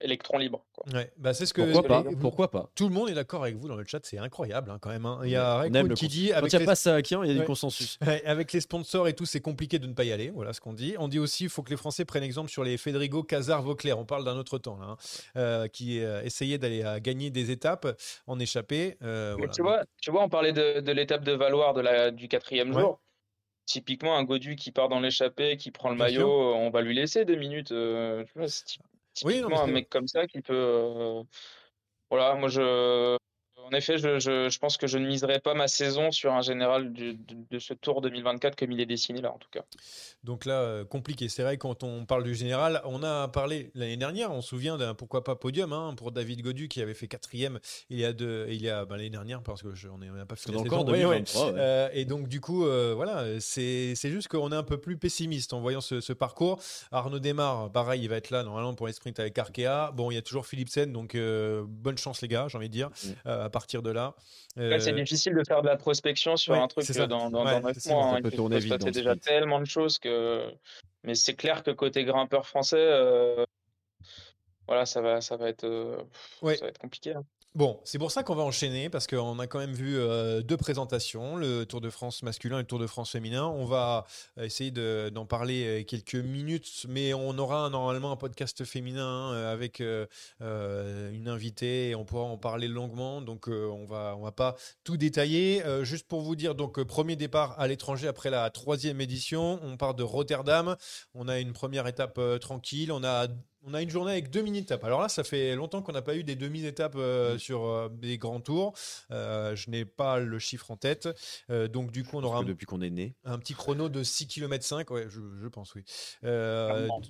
électron libre. quoi. Ouais, bah, c'est ce que. pourquoi pas vous- Pourquoi pas Tout le monde est d'accord avec vous dans le chat, c'est incroyable hein, quand même. hein. Il y a le qui dit Quand avec il n'y a les- pas ça à qui, il y a du consensus. Ouais, avec les sponsors et tout, c'est compliqué de ne pas y aller. Voilà ce qu'on dit. On dit aussi qu'il faut que les Français prennent exemple sur les Federico Casar Vauclair. On parle d'un autre temps là, hein, euh, qui euh, essayait d'aller gagner des étapes en échappée. euh, voilà. tu, vois, tu vois, on parlait de, de l'étape de Valoir de la, du quatrième Ouais. jour. Typiquement, un Godu qui part dans l'échappée, qui prend le Bien sûr. maillot, on va lui laisser deux minutes. euh, tu vois, c'est ty- Oui, non, typiquement un mec comme ça qui peut. euh, Voilà, moi je. En effet, je, je, je pense que je ne miserai pas ma saison sur un général du- de, de ce tour 2024 comme il est dessiné là, en tout cas. Donc là, euh, compliqué. C'est vrai, quand on parle du général, on a parlé l'année dernière, on se souvient d'un pourquoi pas podium hein, pour David Godu qui avait fait quatrième il y a, deux, il y a bah, l'année dernière, parce que je, on n'a pas fini la Encore. Ouais, ouais. 2023. ouais. Euh, et donc, du coup, euh, voilà, c'est c'est juste qu'on est un peu plus pessimiste en voyant ce, ce parcours. Arnaud Desmar, pareil, il va être là normalement pour les sprints avec Arkea. Bon, il y a toujours Philipsen, donc euh, bonne chance, les gars, j'ai envie de dire, Mm. Partir de là. Là, c'est Euh, difficile de faire de la prospection sur ouais, un truc c'est ça. euh, dans, dans, Ouais, dans c'est ça, mois. ça hein. peut tourner vite le déjà tellement de choses que. Mais c'est clair que côté grimpeur français, euh, voilà, ça va, ça va être, euh, Ouais. ça va être compliqué. hein. Bon, c'est pour ça qu'on va enchaîner parce qu'on a quand même vu euh, deux présentations, le Tour de France masculin et le Tour de France féminin. On va essayer de- d'en parler euh, quelques minutes, mais on aura normalement un podcast féminin euh, avec une invitée et on pourra en parler longuement. Donc on va on va pas tout détailler. Juste pour vous dire, donc premier départ à l'étranger après la troisième édition, on part de Rotterdam. On a une première étape tranquille. On a on a une journée avec deux mini-étapes. Alors là, ça fait longtemps qu'on n'a pas eu des demi-étapes euh, sur euh, des grands tours. Euh, je n'ai pas le chiffre en tête. Euh, donc, du coup, on aura un, depuis qu'on est né. un petit chrono de 6 km 5. Ouais, je, je pense, oui.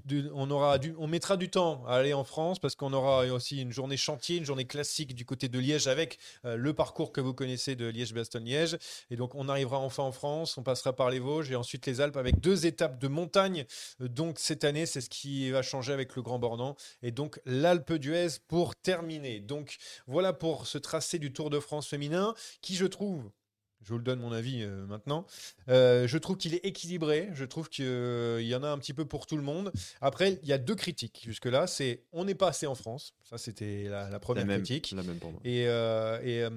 Du- on, aura du, on mettra du temps à aller en France parce qu'on aura aussi une journée chantier, une journée classique du côté de Liège avec euh, le parcours que vous connaissez de Liège-Bastogne-Liège. Et donc, on arrivera enfin en France, on passera par les Vosges et ensuite les Alpes avec deux étapes de montagne. Donc, cette année, c'est ce qui va changer avec le Grand Bornand. Et donc, l'Alpe d'Huez pour terminer. Donc, voilà pour ce tracé du Tour de France féminin qui, je trouve, je vous le donne mon avis euh, maintenant. Euh, je trouve qu'il est équilibré. Je trouve qu'il y en a un petit peu pour tout le monde. Après, il y a deux critiques jusque-là. C'est on n'est pas assez en France. Ça, c'était la, la première la même, critique. La même pour moi. Et, euh, et,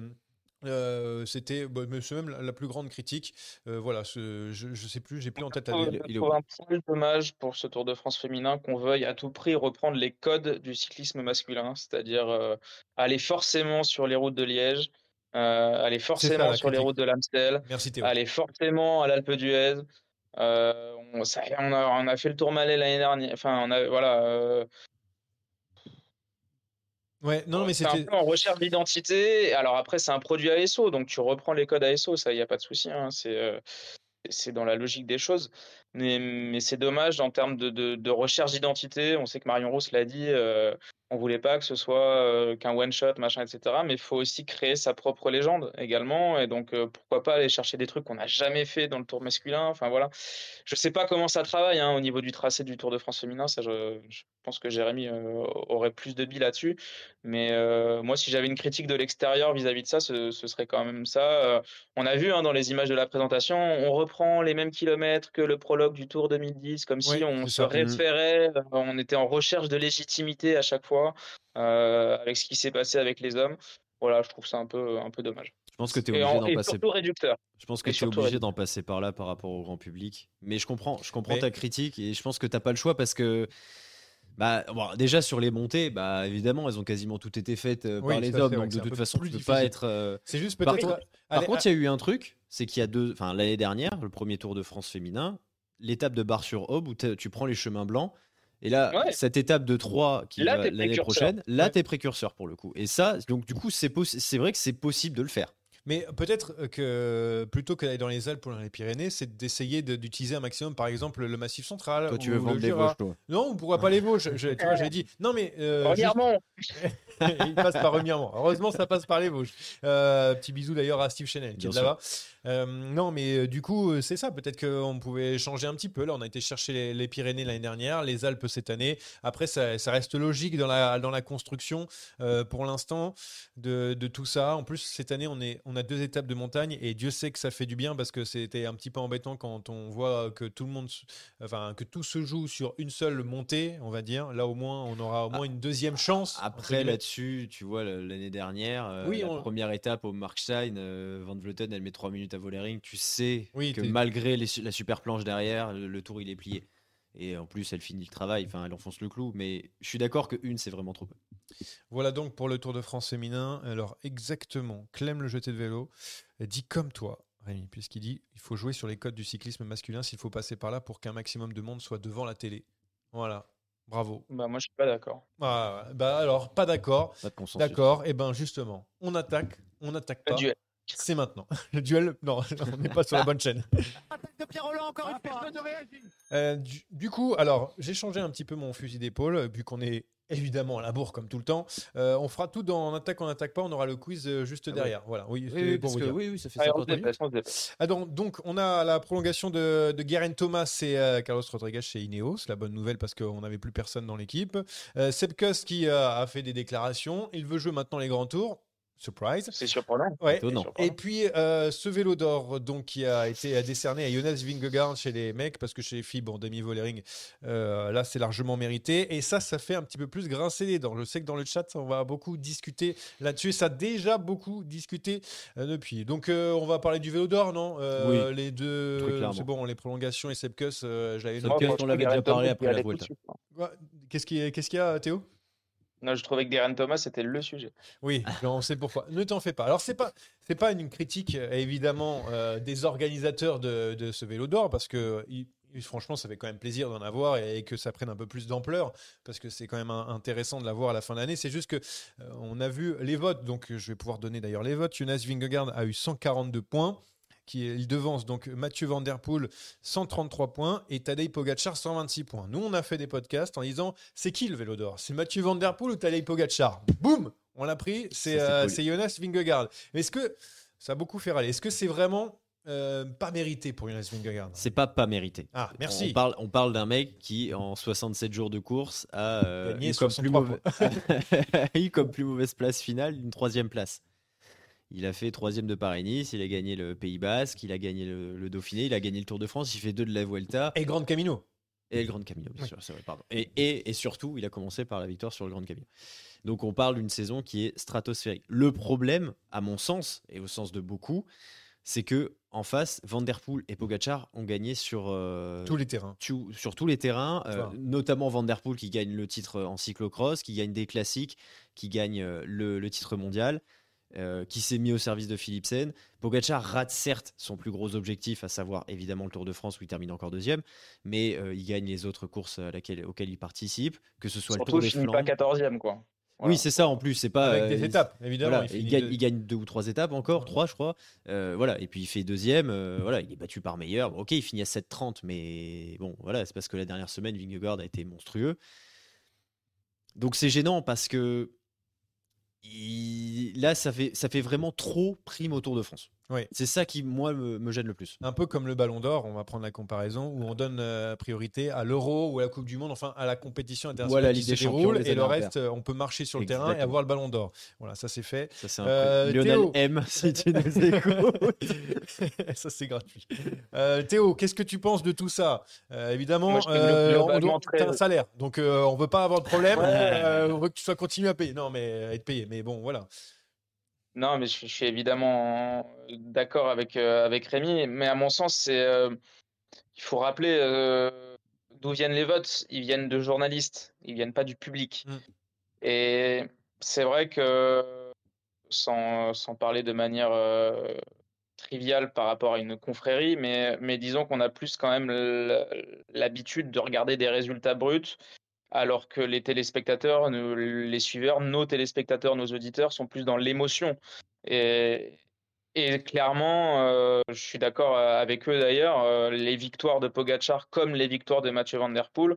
euh, c'était bah, mais c'est même la, la plus grande critique. Euh, voilà, ce- je, je sais plus, j'ai plus en tête la Je il il trouve un poil dommage pour ce Tour de France féminin qu'on veuille à tout prix reprendre les codes du cyclisme masculin, c'est-à-dire euh, aller forcément sur les routes de Liège, euh, aller forcément sur les routes de l'Amstel, Merci Théo. aller forcément à l'Alpe d'Huez. Euh, on, ça- on a, on a fait le Tour Malais l'année dernière. Enfin, on a, voilà. Ouais, non, mais c'était. en recherche d'identité. Alors après, c'est un produit ASO, donc tu reprends les codes ASO, ça, il n'y a pas de souci. hein, c'est euh, c'est dans la logique des choses. Mais, mais c'est dommage en termes de, de, de recherche d'identité. On sait que Marion Rousse l'a dit, euh, on voulait pas que ce soit euh, qu'un one-shot, machin, etc. Mais il faut aussi créer sa propre légende également. Et donc, euh, pourquoi pas aller chercher des trucs qu'on n'a jamais fait dans le tour masculin. Enfin voilà. Je sais pas comment ça travaille hein, au niveau du tracé du Tour de France féminin. Ça, je, je pense que Jérémy euh, aurait plus de billes là-dessus. Mais moi, si j'avais une critique de l'extérieur vis-à-vis de ça, ce, ce serait quand même ça. On a vu hein, dans les images de la présentation, on reprend les mêmes kilomètres que le prologue du Tour 2010, comme si on se ça. référait, on était en recherche de légitimité à chaque fois euh, avec ce qui s'est passé avec les hommes. Voilà, je trouve ça un peu, un peu dommage. Je pense que tu es obligé en- d'en passer. réducteur. Je pense que tu es obligé d'en passer par là par rapport au grand public. Mais je comprends, je comprends Mais- ta critique et je pense que t'as pas le choix parce que. Bah, bon, déjà sur les montées, bah évidemment, elles ont quasiment toutes été faites euh, Oui, par les hommes, donc de toute façon, tu peux pas être. euh, C'est juste Par, peut-être. contre- par contre, il y a eu un truc, c'est qu'il y a deux, enfin l'année dernière, le premier Tour de France féminin, l'étape de Bar-sur-Aube où tu prends les chemins blancs. Et là, Ouais. cette étape de 3 qui Là, va l'année prochaine, là, Ouais. t'es précurseur pour le coup. Et ça, donc du coup, c'est vrai que c'est possible de le faire. Mais peut-être que plutôt que d'aller dans les Alpes ou dans les Pyrénées, c'est d'essayer de- d'utiliser un maximum, par exemple, le Massif central. Toi, tu veux le vendre les. Vosges, toi. Non, pourquoi pas les Vosges je, Tu vois, j'ai dit. Non, mais. euh, juste- il passe par Remiremont. Heureusement, ça passe par les Vosges. Euh, petit bisou d'ailleurs à Steve Chanel qui Bien est là-bas. Euh, non, mais euh, du coup, euh, c'est ça. Peut-être qu'on pouvait changer un petit peu. Là, on a été chercher les, les Pyrénées l'année dernière, les Alpes cette année. Après, ça, ça reste logique dans la, dans la construction euh, pour l'instant de, de tout ça. En plus, cette année, on, est, on a deux étapes de montagne et Dieu sait que ça fait du bien parce que c'était un petit peu embêtant quand on voit que tout le monde, enfin, que tout se joue sur une seule montée, on va dire. Là, au moins, on aura au moins une deuxième chance. Après, là-dessus, tu vois, l'année dernière, euh, Oui, la première étape au Markstein, Van Vleuten, elle met 3 minutes à Vollering. Tu sais Oui, que malgré les la super planche derrière, le, le tour il est plié. Et en plus, elle finit le travail, enfin, elle enfonce le clou. Mais je suis d'accord que une, c'est vraiment trop peu. Voilà donc pour le Tour de France féminin. Alors exactement, Clem le jeté de vélo dit comme toi, Rémi, puisqu'il dit il faut jouer sur les codes du cyclisme masculin s'il faut passer par là pour qu'un maximum de monde soit devant la télé. Voilà, bravo. bah, moi je suis pas d'accord. Ah, bah alors, pas d'accord. Pas de consensus. D'accord, et ben justement, on attaque, on n'attaque Le pas. duel. C'est maintenant. Le duel, non, on n'est pas sur la bonne chaîne. de Pierre Roland encore une fois. Personne ne réagit. Euh, du, du coup, alors, j'ai changé un petit peu mon fusil d'épaule, euh, vu qu'on est évidemment à la bourre comme tout le temps. Euh, on fera tout dans en attaque, en attaque pas. On aura le quiz juste Ah ouais. derrière. Voilà. Oui, Oui, oui, pour parce vous que dire. oui, oui, ça fait Allez, on 50 se minutes. déplace, on déplace. Ah, donc, donc, on a la prolongation de, de Guerin Thomas et euh, Carlos Rodriguez chez Ineos. La bonne nouvelle parce qu'on n'avait plus personne dans l'équipe. Euh, Sepkus qui euh, a fait des déclarations. Il veut jouer maintenant les grands tours. Surprise. C'est surprenant. Ouais. Étonnant. Et puis euh, ce vélo d'or donc qui a été décerné à Jonas Vingegaard chez les mecs parce que chez les filles bon demi volering euh, là c'est largement mérité et ça ça fait un petit peu plus grincer les dents. Je sais que dans le chat on va beaucoup discuter là-dessus. Ça a déjà beaucoup discuté euh, depuis. Donc euh, on va parler du vélo d'or non? Euh, Les deux c'est bon les prolongations et Sepkus euh, je l'avais noté. On l'avait déjà parlé après la Vuelta. qu'est-ce qu'il y a Théo? Non, je trouvais que Guerin Thomas c'était le sujet. Oui, on sait pourquoi. Ne t'en fais pas. Alors c'est pas c'est pas une critique euh, évidemment euh, des organisateurs de, ce vélo d'or parce que franchement, ça fait quand même plaisir d'en avoir et, que ça prenne un peu plus d'ampleur parce que c'est quand même intéressant de l'avoir à la fin de l'année. C'est juste que euh, on a vu les votes, donc je vais pouvoir donner d'ailleurs les votes. Jonas Vingegaard a eu 142 points. Qui, il devance donc Mathieu Van Der Poel 133 points et Tadej Pogacar 126 points. Nous, on a fait des podcasts en disant c'est qui le vélo d'or C'est Mathieu Van Der Poel ou Tadej Pogacar? Boum On l'a pris, c'est euh, Jonas Vingegaard. Est-ce que ça a beaucoup fait râler? Est-ce que c'est vraiment euh, pas mérité pour Jonas Vingegaard? C'est pas pas mérité. Ah, merci. On parle, on parle d'un mec qui, en 67 jours de course, a euh, eu, comme plus eu comme plus mauvaise place finale une troisième place. Il a fait troisième de Paris-Nice, il a gagné le Pays Basque, il a gagné le, Dauphiné, il a gagné le Tour de France, il fait deux de la Vuelta. Et Grand Camino. Et le Grand Camino, bien sûr, c'est vrai, pardon. Et, et, et, surtout, il a commencé par la victoire sur le Grand Camino. Donc on parle d'une saison qui est stratosphérique. Le problème, à mon sens, et au sens de beaucoup, c'est que en face, Van Der Poel et Pogachar ont gagné sur euh, tous les terrains. sur tous les terrains, euh, notamment Van Der Poel qui gagne le titre en cyclocross, qui gagne des classiques, qui gagne euh, le, titre mondial, qui s'est mis au service de Philipsen. Pogachar rate certes son plus gros objectif, à savoir évidemment le Tour de France où il termine encore deuxième, mais il gagne les autres courses à laquelle, auxquelles il participe, que ce soit le Tour des Flandres. pas 14e quoi. Oui, c'est ça en plus. C'est pas avec des euh, étapes, évidemment. il, gagne, deux ou trois étapes encore, trois, je crois. Euh, voilà, et puis il fait deuxième. Euh, voilà, il est battu par meilleur. ok, il finit à 7-30, mais bon, voilà, c'est parce que la dernière semaine, Vingegaard a été monstrueux. Donc c'est gênant parce que là, ça fait, ça fait vraiment trop prime au Tour de France. C'est ça qui, moi, me, gêne le plus. Un peu comme le Ballon d'Or, on va prendre la comparaison, où on donne euh, priorité à l'Euro ou à la Coupe du Monde, enfin à la compétition internationale qui se déroule, et le reste, euh, on peut marcher sur le terrain et avoir le Ballon d'Or. Voilà, ça c'est fait. Ça c'est un euh, Lionel M, si tu nous écoutes. ça c'est gratuit. Théo, qu'est-ce que tu penses de tout ça? Évidemment, on doit, un salaire, donc on veut pas avoir de problème. on veut que tu sois continué à payer. Non, mais à être payé. Mais bon, voilà. Non, mais je, suis évidemment d'accord avec, euh, avec Rémi, mais à mon sens, c'est, euh, il faut rappeler euh, d'où viennent les votes. Ils viennent de journalistes, ils viennent pas du public. Mmh. Et c'est vrai que, sans, sans parler de manière triviale par rapport à une confrérie, mais, mais disons qu'on a plus quand même l'habitude de regarder des résultats bruts alors que les téléspectateurs, les suiveurs, nos téléspectateurs, nos auditeurs sont plus dans l'émotion. Et, clairement, euh, je suis d'accord avec eux d'ailleurs, euh, les victoires de Pogachar comme les victoires de Mathieu Van Der Poel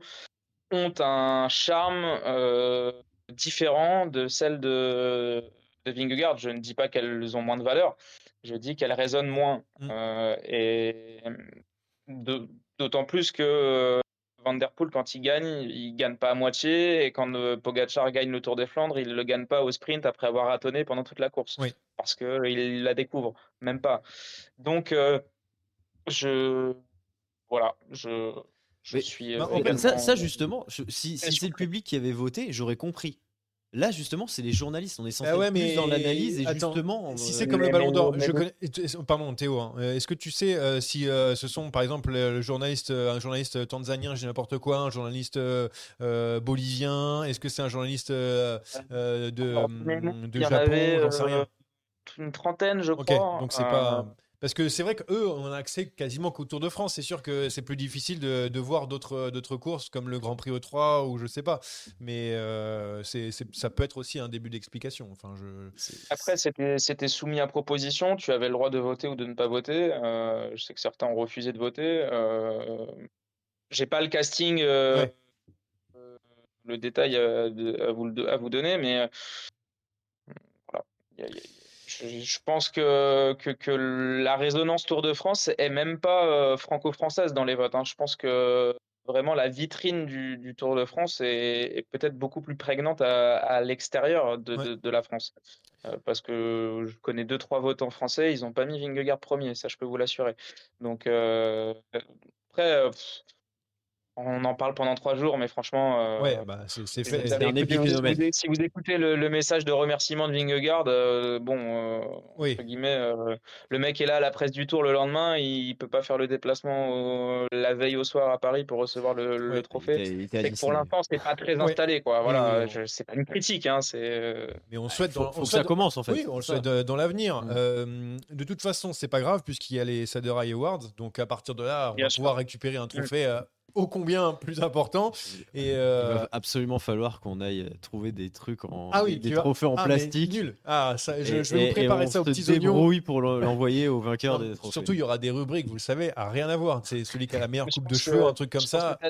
ont un charme euh, différent de celles de, de Vingegaard. Je ne dis pas qu'elles ont moins de valeur, je dis qu'elles résonnent moins. Mmh. et d'autant plus que Van Der Poel, quand il gagne, il gagne pas à moitié. Et quand euh, Pogacar gagne le Tour des Flandres, il le gagne pas au sprint après avoir ratonné pendant toute la course. Oui. Parce qu'il la découvre, même pas. Donc, euh, je. Voilà, je. Je suis. Bah, euh, ça, ça, justement, si, si c'est le public qui avait voté, j'aurais compris. Là, justement, c'est les journalistes. On est censé ah être plus dans l'analyse et justement. Si c'est comme le Ballon d'Or, Pardon, Théo. Hein, euh, est-ce que tu sais euh, si euh, ce sont, par exemple, le journaliste, un journaliste tanzanien, j'ai n'importe quoi, un journaliste bolivien Est-ce que c'est un journaliste de, de Japon J'en sais rien. Une trentaine, je crois. Donc c'est pas. Parce que c'est vrai qu'eux, on a accès quasiment qu'au Tour de France. C'est sûr que c'est plus difficile de, de voir d'autres courses comme le Grand Prix E3 ou je sais pas. Mais euh, ça peut être aussi un début d'explication. Enfin, je... Après, c'était soumis à proposition. Tu avais le droit de voter ou de ne pas voter. Euh, je sais que certains ont refusé de voter. Euh, J'ai pas le casting, euh, le détail à, vous, à vous donner, mais voilà. Il y a, je, pense que, que, la résonance Tour de France est même pas euh, franco-française dans les votes. Hein. Je pense que vraiment la vitrine du, Tour de France est, peut-être beaucoup plus prégnante à, l'extérieur de, la France. Euh, parce que je connais deux, trois votants français, ils n'ont pas mis Vingegaard premier, ça je peux vous l'assurer. Donc euh, après, on en parle pendant trois jours, mais franchement. euh, Ouais, bah, c'est fait. un épiphénomène. Si vous écoutez le, le message de remerciement de Vingegaard, euh, bon, euh, Oui. entre guillemets, euh, le mec est là à la presse du Tour le lendemain, il peut pas faire le déplacement au- la veille au soir à Paris pour recevoir le, le Ouais, Il trophée. était- il était à C'est que pour l'instant, c'est pas très Ouais. installé, quoi. Voilà, c'est pas une critique, hein, c'est. Mais on souhaite Faut, dans, faut on que souhaite- ça commence en fait. Oui, on le souhaite dans l'avenir. Mm. Euh, de toute façon, c'est pas grave puisqu'il y a les Saderai Awards. Donc à partir de là, on Bien va sûr. pouvoir récupérer un trophée euh, ô combien plus important. Et Il euh, va absolument falloir qu'on aille trouver des trucs en Ah oui, des, des tu vas- trophées en ah, plastique. Nul. Ah, ça, je, Et- je vais et- vous préparer et ça aux petits oignons. pour l'en- l'envoyer au vainqueur des trophées. Surtout, il y aura des rubriques, vous le savez, à rien à voir. C'est celui qui a la meilleure coupe de cheveux, que- un truc comme ça. a-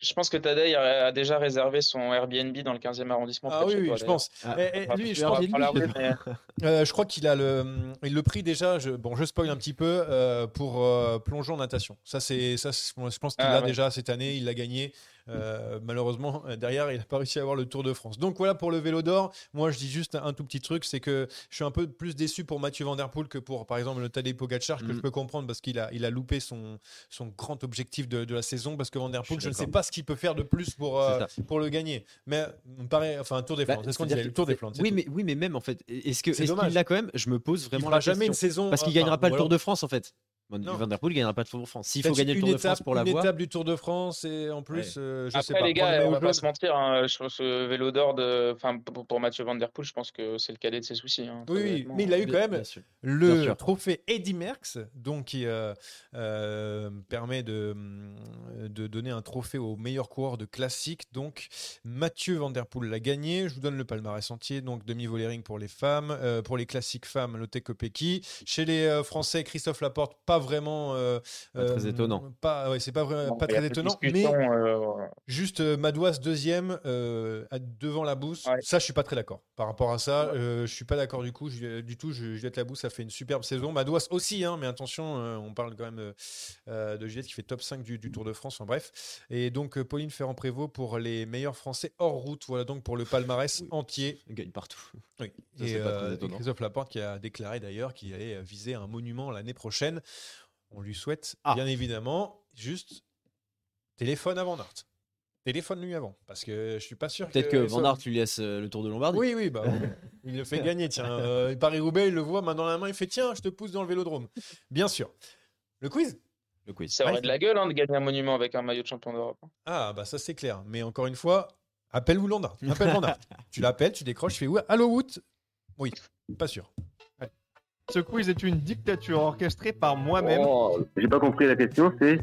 je pense que Tadej a, a déjà réservé son Airbnb dans le 15e arrondissement. Ah oui, chez oui, toi, je pense. Ah, Eh, Enfin, lui, je pense, mais- euh, je crois qu'il a le, le prix déjà. Je, bon, je spoil un petit peu euh, pour euh, plongeon natation. Ça, c'est ça. Je pense qu'il Ah, l'a ouais. Déjà cette année. Il l'a gagné. Euh, malheureusement, euh, derrière, il n'a pas réussi à avoir le Tour de France. Donc voilà pour le vélo d'or. Moi, je dis juste un tout petit truc, c'est que je suis un peu plus déçu pour Mathieu Van Der Poel que pour, par exemple, le Tadej Pogacar, que Mm. je peux comprendre parce qu'il a, il a loupé son, son grand objectif de, de la saison. Parce que Van Der Poel, je ne sais pas ce qu'il peut faire de plus pour, euh, pour le gagner. Mais on paraît, enfin, un Tour des Bah, Flandres. C'est ce qu'on disait, le Tour des Flandres. Oui, tout. mais, oui, mais même en fait, est-ce que est-ce l'a quand même? Je me pose vraiment la jamais question. une saison. Parce qu'il enfin, gagnera pas le Tour de France en fait. Non. Van Der Poel gagnera pas le Tour de France. S'il faut gagner le une Tour de étape, France pour une l'avoir. étape du Tour de France et en plus, euh, je sais Après, pas. les gars, on maillot va pas se mentir, hein, sur ce vélo d'or de, enfin, pour, pour Mathieu Van Der Poel, je pense que c'est le cadet de ses soucis. hein, Oui, mais il a eu quand même Bien sûr. Bien le trophée Eddy Merckx, donc qui euh, euh, permet de, de donner un trophée au meilleur coureur de classique. Donc Mathieu Van Der Poel l'a gagné. Je vous donne le palmarès entier. Donc demi-volering pour les femmes, euh, pour les classiques femmes, Lotte Kopecky. Chez les euh, Français, Christophe Laporte, pas vraiment. euh, Pas très étonnant. Pas, ouais, c'est pas vraiment Bon, pas très étonnant, mais euh, Juste euh, Madouas deuxième euh, devant la bourse. Ouais. Ça, je suis pas très d'accord. Par rapport à ça, euh, je suis pas d'accord du coup. Je- du tout, Juliette Labousse a fait une superbe saison. Madouas aussi, hein, mais attention, euh, on parle quand même euh, euh, de Juliette qui fait top 5 du, du Tour de France. Enfin bref. Et donc euh, Pauline Ferrand-Prévot pour les meilleurs Français hors route. Voilà donc pour le palmarès Oui. entier. Il gagne partout. Oui. Ça, et, c'est pas très euh, et étonnant. Christophe Laporte qui a déclaré d'ailleurs qu'il allait viser un monument l'année prochaine. On lui souhaite, Ah. bien évidemment, juste téléphone avant Nart. Téléphone lui avant, parce que je suis pas sûr Peut-être que ça- Van Aert lui laisse euh, le Tour de Lombardie. Oui, oui, bah, il le fait gagner. Tiens, euh, Paris-Roubaix, il le voit main dans la main, il fait tiens, je te pousse dans le vélodrome. Bien sûr. Le quiz? Le quiz. Ça aurait de la gueule hein, de gagner un monument avec un maillot de champion d'Europe. Ah, bah ça c'est clair. Mais encore une fois, appelle Woolanda. Appelle Van Aert. tu l'appelles, tu décroches, tu fais Allô Wout? Oui, pas sûr. Ce quiz est une dictature orchestrée par moi-même. Oh, J'ai pas compris la question, c'est.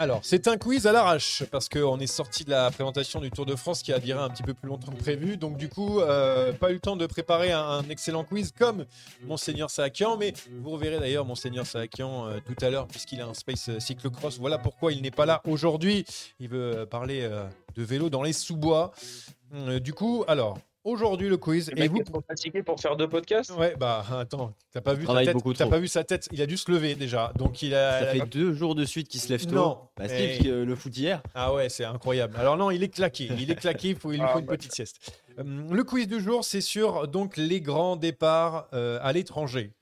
Alors, c'est un quiz à l'arrache parce qu'on est sorti de la présentation du Tour de France qui a duré un petit peu plus longtemps que prévu. Donc, du coup, euh, pas eu le temps de préparer un, un excellent quiz comme Monseigneur Saakian. Mais vous reverrez d'ailleurs Monseigneur Saakian euh, tout à l'heure puisqu'il a un Space euh, Cyclocross. Voilà pourquoi il n'est pas là aujourd'hui. Il veut parler euh, de vélo dans les sous-bois. Euh, du coup, alors, aujourd'hui le quiz. Le Et mec vous est trop fatigué pour faire deux podcasts. Ouais, bah attends, t'as pas vu sa tête, beaucoup t'as trop. pas vu sa tête, il a dû se lever déjà. Donc il a Ça fait deux jours de suite qu'il se lève tôt. Non. Bah, si, parce que le foot hier. Ah ouais, c'est incroyable. Alors non, il est claqué. Il est claqué. Il, faut, il lui Ah, faut une bah. petite sieste. Euh, le quiz du jour, c'est sur donc les grands départs euh, à l'étranger.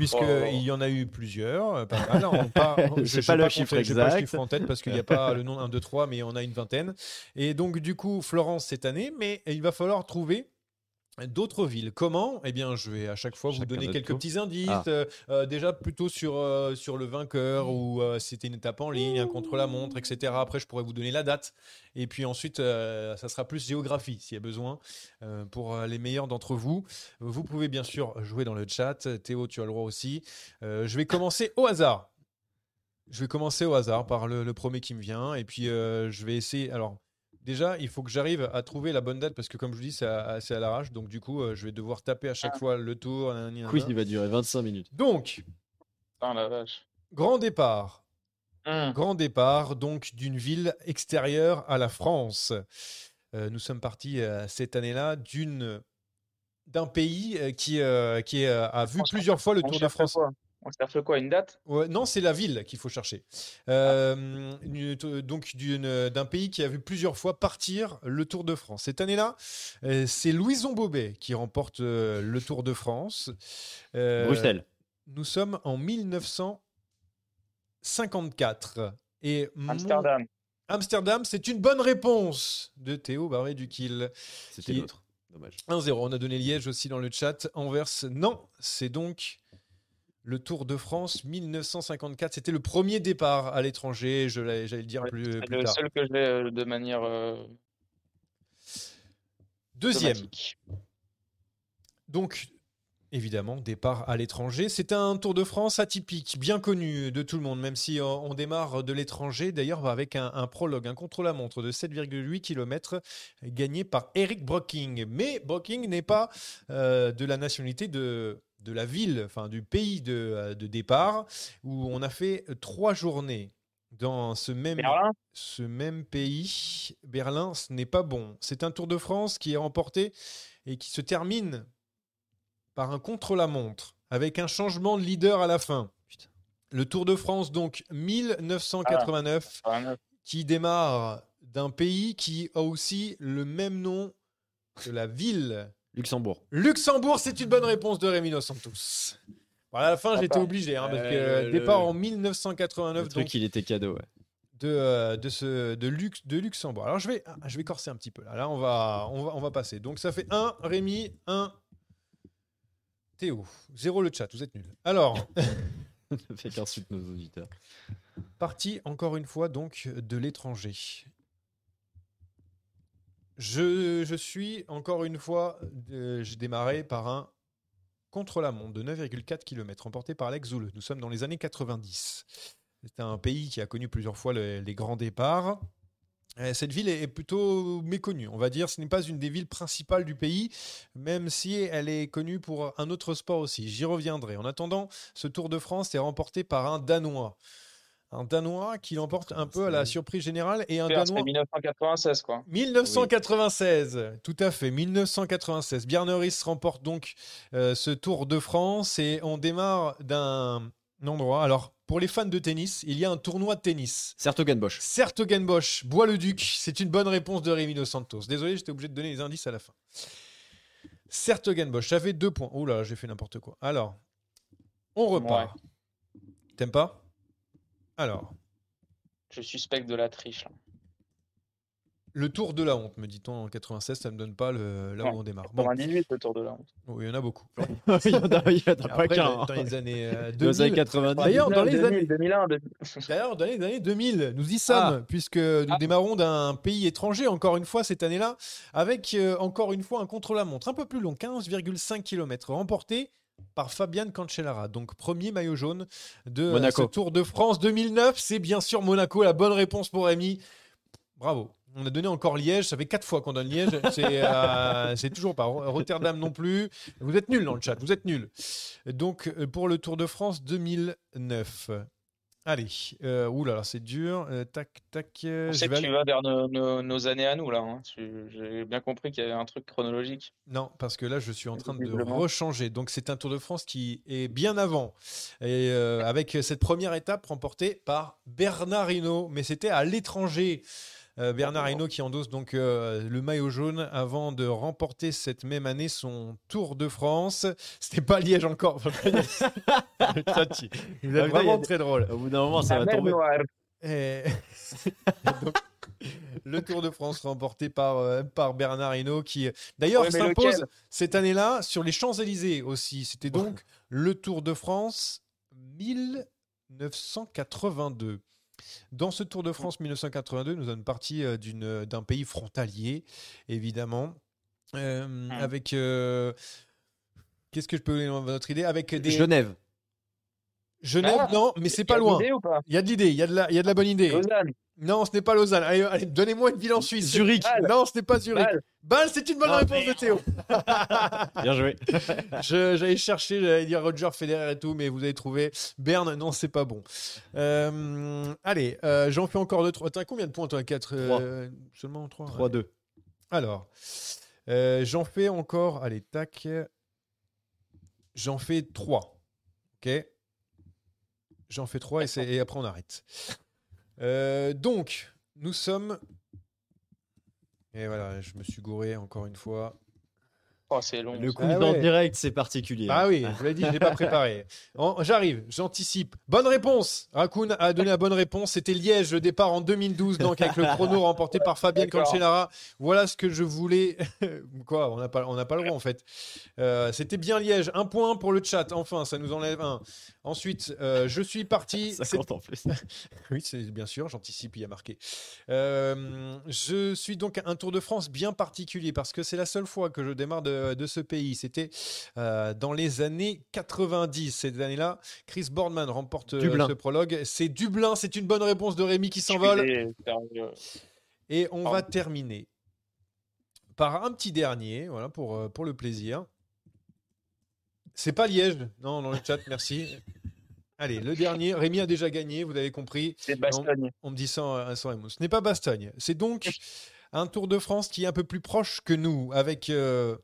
Puisque Oh. il y en a eu plusieurs, euh, pas mal. On part- Je j'ai sais pas le compté, pas le exact. chiffre en tête parce qu'il n'y a pas le nom 1, 2, 3, mais on a une vingtaine. Et donc, du coup, Florence cette année, mais il va falloir trouver d'autres villes. Comment? Eh bien, je vais à chaque fois vous Chacun donner quelques petits indices. Ah. euh, euh, déjà plutôt sur, euh, sur le vainqueur ou euh, c'était une étape en ligne, un contre-la-montre, etc. Après, je pourrais vous donner la date. Et puis ensuite, ça sera plus géographie s'il y a besoin pour les meilleurs d'entre vous. Vous pouvez bien sûr jouer dans le chat. Théo, tu as le droit aussi. Je vais commencer au hasard. Je vais commencer au hasard par le, le premier qui me vient. Et puis, je vais essayer. Alors, déjà, il faut que j'arrive à trouver la bonne date parce que, comme je vous dis, c'est à, à l'arrache. Donc, du coup, euh, je vais devoir taper à chaque fois le tour. nanani, Le quiz, il va durer 25 minutes. Donc, Putain, la vache. grand départ. Hum. Grand départ donc d'une ville extérieure à la France. Euh, nous sommes partis euh, cette année-là d'une d'un pays qui, euh, qui euh, a vu plusieurs fois le Tour de France. On cherche quoi Une date? Ouais, non, c'est la ville qu'il faut chercher. Euh, une- donc d'un pays qui a vu plusieurs fois partir le Tour de France. Cette année-là, euh, c'est Louison Bobet qui remporte euh, le Tour de France. Euh, Bruxelles. Nous sommes en 1954. Et mon- Amsterdam. Amsterdam, c'est une bonne réponse de Théo Barré du Kill. C'était Qui- l'autre. Dommage. 1-0. On a donné Liège aussi dans le chat. Anvers, non. C'est donc le Tour de France 1954. C'était le premier départ à l'étranger. J'allais le dire plus, plus le tard. seul que j'ai euh, de manière euh, Deuxième. Donc, évidemment, départ à l'étranger. C'est un Tour de France atypique, bien connu de tout le monde, même si on démarre de l'étranger, d'ailleurs avec un, un prologue, un contre-la-montre de 7,8 km gagné par Eric Brocking. Mais Brocking n'est pas euh, de la nationalité de, de la ville, enfin du pays de, euh, de départ, où on a fait trois journées dans ce même, Berlin ce même pays. Berlin, ce n'est pas bon. C'est un Tour de France qui est remporté et qui se termine par un contre-la-montre avec un changement de leader à la fin. Le Tour de France, donc 1989, Ah, qui démarre d'un pays qui a aussi le même nom que la ville. Luxembourg. Luxembourg, c'est une bonne réponse de Rémi Dos Santos. Voilà, à la fin, j'étais obligé, hein, parce que Euh, le- départ en 1989, Le truc, donc il était cadeau. Ouais. de, euh, de, ce, de, Lux, de Luxembourg. Alors je vais, ah, je vais corser un petit peu là. Là, on va, on va, on va passer. Donc ça fait 1 Rémi, 1 Théo. 0 le chat, vous êtes nuls. Alors, Ça fait qu'insulte nos auditeurs. partie encore une fois donc de l'étranger. Je, je suis encore une fois, euh, j'ai démarré par un contre-la-montre de 9,4 km remporté par Alex Zoule. Nous sommes dans les années 90. C'est un pays qui a connu plusieurs fois le- les grands départs. Euh, Cette ville est plutôt méconnue, on va dire. Ce n'est pas une des villes principales du pays, même si elle est connue pour un autre sport aussi. J'y reviendrai. En attendant, ce Tour de France est remporté par un Danois. Un Danois qui l'emporte un peu à la surprise générale et un Danois. C'est 1996, quoi. 1996, tout à fait, 1996. Bjarne Riis remporte donc euh, ce Tour de France et on démarre d'un endroit. Alors, pour les fans de tennis, il y a un tournoi de tennis. Sertogenbosch. Sertogenbosch, Bois-le-Duc, c'est une bonne réponse de Rémi Dos Santos. Désolé, j'étais obligé de donner les indices à la fin. Sertogenbosch, j'avais deux points. Oh là, j'ai fait n'importe quoi. Alors, on repart. T'aimes pas? Alors, Je suspecte de la triche. là. Le Tour de la honte, me dit-on en 96, ça me donne pas le, là où on démarre. Bon, 98, le Tour de la honte. oui, il y en a beaucoup. il y en a, il y en a pas Après, qu'un. dans, dans les années euh, Dans les années 2000. 90. D'ailleurs, dans les 2000, années, 2001, 2000. d'ailleurs, dans les années 2000, nous y sommes, Ah. puisque nous Ah. démarrons d'un pays étranger, encore une fois, cette année-là, avec euh, encore une fois un contre-la-montre un peu plus long, 15,5 km, remporté par Fabian Cancellara, donc premier maillot jaune de Monaco. ce Tour de France 2009. C'est bien sûr Monaco, la bonne réponse pour Rémi. Bravo. On a donné encore Liège, ça fait quatre fois qu'on donne Liège, c'est euh, c'est toujours pas Rotterdam non plus. Vous êtes nuls dans le chat, vous êtes nuls. Donc euh, pour le Tour de France 2009. Allez, euh, oulala, c'est dur. Euh, tac, tac. euh, On je sait vais que tu vas vers nos, nos- nos années à nous, là. hein. Tu- J'ai bien compris qu'il y avait un truc chronologique. Non, parce que là, je suis en train de rechanger. Donc, c'est un Tour de France qui est bien avant. Et euh, avec cette première étape remportée par Bernard Hinault. Mais c'était à l'étranger. Euh, Bernard Hinault qui endosse donc euh, le maillot jaune avant de remporter cette même année son Tour de France. C'était pas Liège encore. Y a vraiment très drôle. Au bout d'un moment, ça La va tomber. Noire. Et- donc, le Tour de France remporté par, euh, par Bernard Hinault qui d'ailleurs Ouais, s'impose cette année-là sur les Champs-Élysées aussi. C'était donc le Tour de France 1982. Dans ce Tour de France 1982, nous sommes partis euh, d'une- d'un pays frontalier, évidemment, euh, avec... euh, Qu'est-ce que je peux vous donner votre idée? Avec des... Genève. Genève, Ah, non, mais c'est Il y pas a de loin. l'idée ou pas? Il y a de l'idée, il y, a de la- il y a de la bonne idée. Lausanne. Non, ce n'est pas Lausanne. Allez, allez, donnez-moi une ville en Suisse. Zurich. Bâle. Non, ce n'est pas Zurich. Bâle. Bâle, c'est une bonne Ah, réponse de Théo. Bien joué. Je- J'allais chercher, j'allais dire Roger Federer et tout, mais vous avez trouvé Berne. Non, c'est pas bon. Euh, allez, euh, j'en fais encore deux, trois. T'as combien de points, toi 4 Seulement 3 3-2. Alors, euh, j'en fais encore. Allez, tac. J'en fais 3. Ok J'en fais 3 et, c'est- et après on arrête. Euh, donc, nous sommes. Et voilà, je me suis gouré encore une fois. Oh, c'est long. Le ça. quiz Ah en direct, c'est particulier. Ah oui, je vous l'ai dit, je l'ai pas préparé. J'arrive, j'anticipe. Bonne réponse. Raccoon a donné la bonne réponse. C'était Liège, le départ en 2012, donc avec le chrono remporté par Fabien. Cancellara. Voilà ce que je voulais. Quoi On n'a pas, on pas le droit en fait. Euh, C'était bien Liège. Un point pour le chat. Enfin, ça nous enlève un. Ensuite, euh, je suis parti. Ça compte en plus. oui, bien sûr, j'anticipe, il y a marqué. Euh, je suis donc un Tour de France bien particulier parce que c'est la seule fois que je démarre de, de ce pays. C'était euh, dans les années 90. Cette année-là, Chris Boardman remporte euh, Dublin. ce prologue. C'est Dublin, c'est une bonne réponse de Rémi qui s'envole. Et on va terminer par un petit dernier, voilà, pour, euh, pour le plaisir. C'est pas Liège, non, dans le chat, merci. Allez, le dernier, Rémi a déjà gagné, vous avez compris. C'est Bastogne. On me dit son émo. Ce n'est pas Bastogne. C'est donc un Tour de France qui est un peu plus proche que nous, avec euh,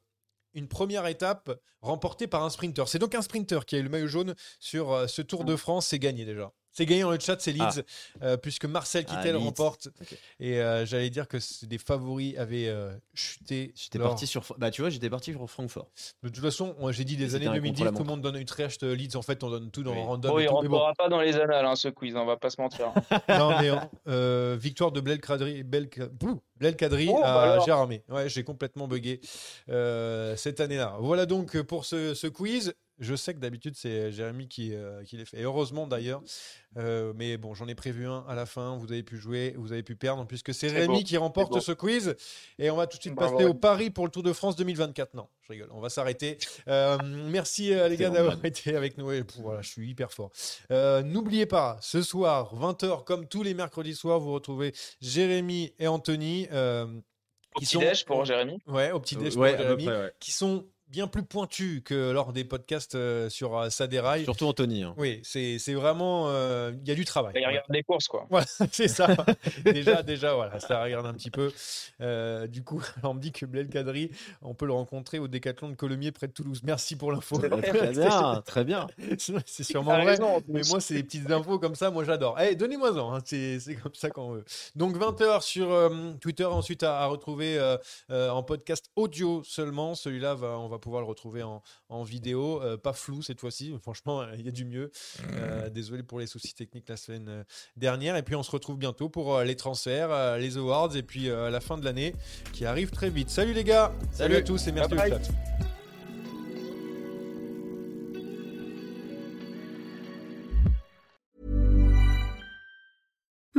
une première étape remportée par un sprinter. C'est donc un sprinter qui a eu le maillot jaune sur euh, ce Tour de France. C'est gagné déjà. C'est gagné dans le chat, c'est Leeds, euh, puisque Marcel Ah, Kittel Leeds. remporte. Et euh, j'allais dire que c'est des favoris avaient euh, chuté. J'étais lors- parti sur. Bah, tu vois, j'étais parti sur Francfort. De toute façon, moi, j'ai dit des années un 2010, contre-la-montre. tout le monde donne Utrecht, Leeds. En fait, on donne tout dans Oui. random. Oh, il bon. rentrera pas dans les annales, hein, ce quiz, on va pas se mentir. non, mais euh, victoire de Blel Kadri, Blel Oh, bah à. Gérardmer. Ouais, j'ai complètement bugué euh, cette année-là. Voilà donc pour ce, ce quiz. Je sais que d'habitude c'est Jérémy qui, euh, qui les fait. Et heureusement d'ailleurs. Euh, mais bon, j'en ai prévu un à la fin. Vous avez pu jouer, vous avez pu perdre, puisque c'est Rémi qui remporte ce quiz. Et on va tout de suite Bravo, passer au. Paris pour le Tour de France 2024. Non, je rigole. On va s'arrêter. Euh, merci euh, les gars d'avoir été avec nous. Et, pff, voilà, je suis hyper fort. Euh, N'oubliez pas, ce soir, 20h, comme tous les mercredis soirs, vous retrouvez Jérémy et Anthony. euh, Au qui petit-déj pour Jérémy. Ouais, au petit déj Ouais, pour Jérémy, près, ouais. qui sont bien plus pointus que lors des podcasts euh, sur euh, Ça déraille. Surtout Anthony. hein. Oui, c'est c'est vraiment. euh, Il y a du travail. Il regarde les courses, quoi. Voilà, c'est ça. déjà, déjà, voilà, ça regarde un petit peu. Euh, du coup, on me dit que Blel Kadri, on peut le rencontrer au décathlon de Colomiers près de Toulouse. Merci pour l'info. Très bien, très bien. c'est sûrement vrai. raison, Mais moi, c'est des petites infos comme ça, moi j'adore. Eh, donnez-moi-en, hein, c'est c'est comme ça qu'on veut. Donc 20h sur euh, Twitter, ensuite à, à retrouver euh, euh, en podcast audio seulement. Celui-là, on va pouvoir le retrouver en, en vidéo, euh, pas flou cette fois-ci. Franchement, il y a du mieux. Euh, désolé pour les soucis techniques la semaine euh, dernière. Et puis on se retrouve bientôt pour les transferts, les awards et puis la fin de l'année qui arrive très vite. Salut les gars, salut, Salut. à tous et merci Bye au bye. chat.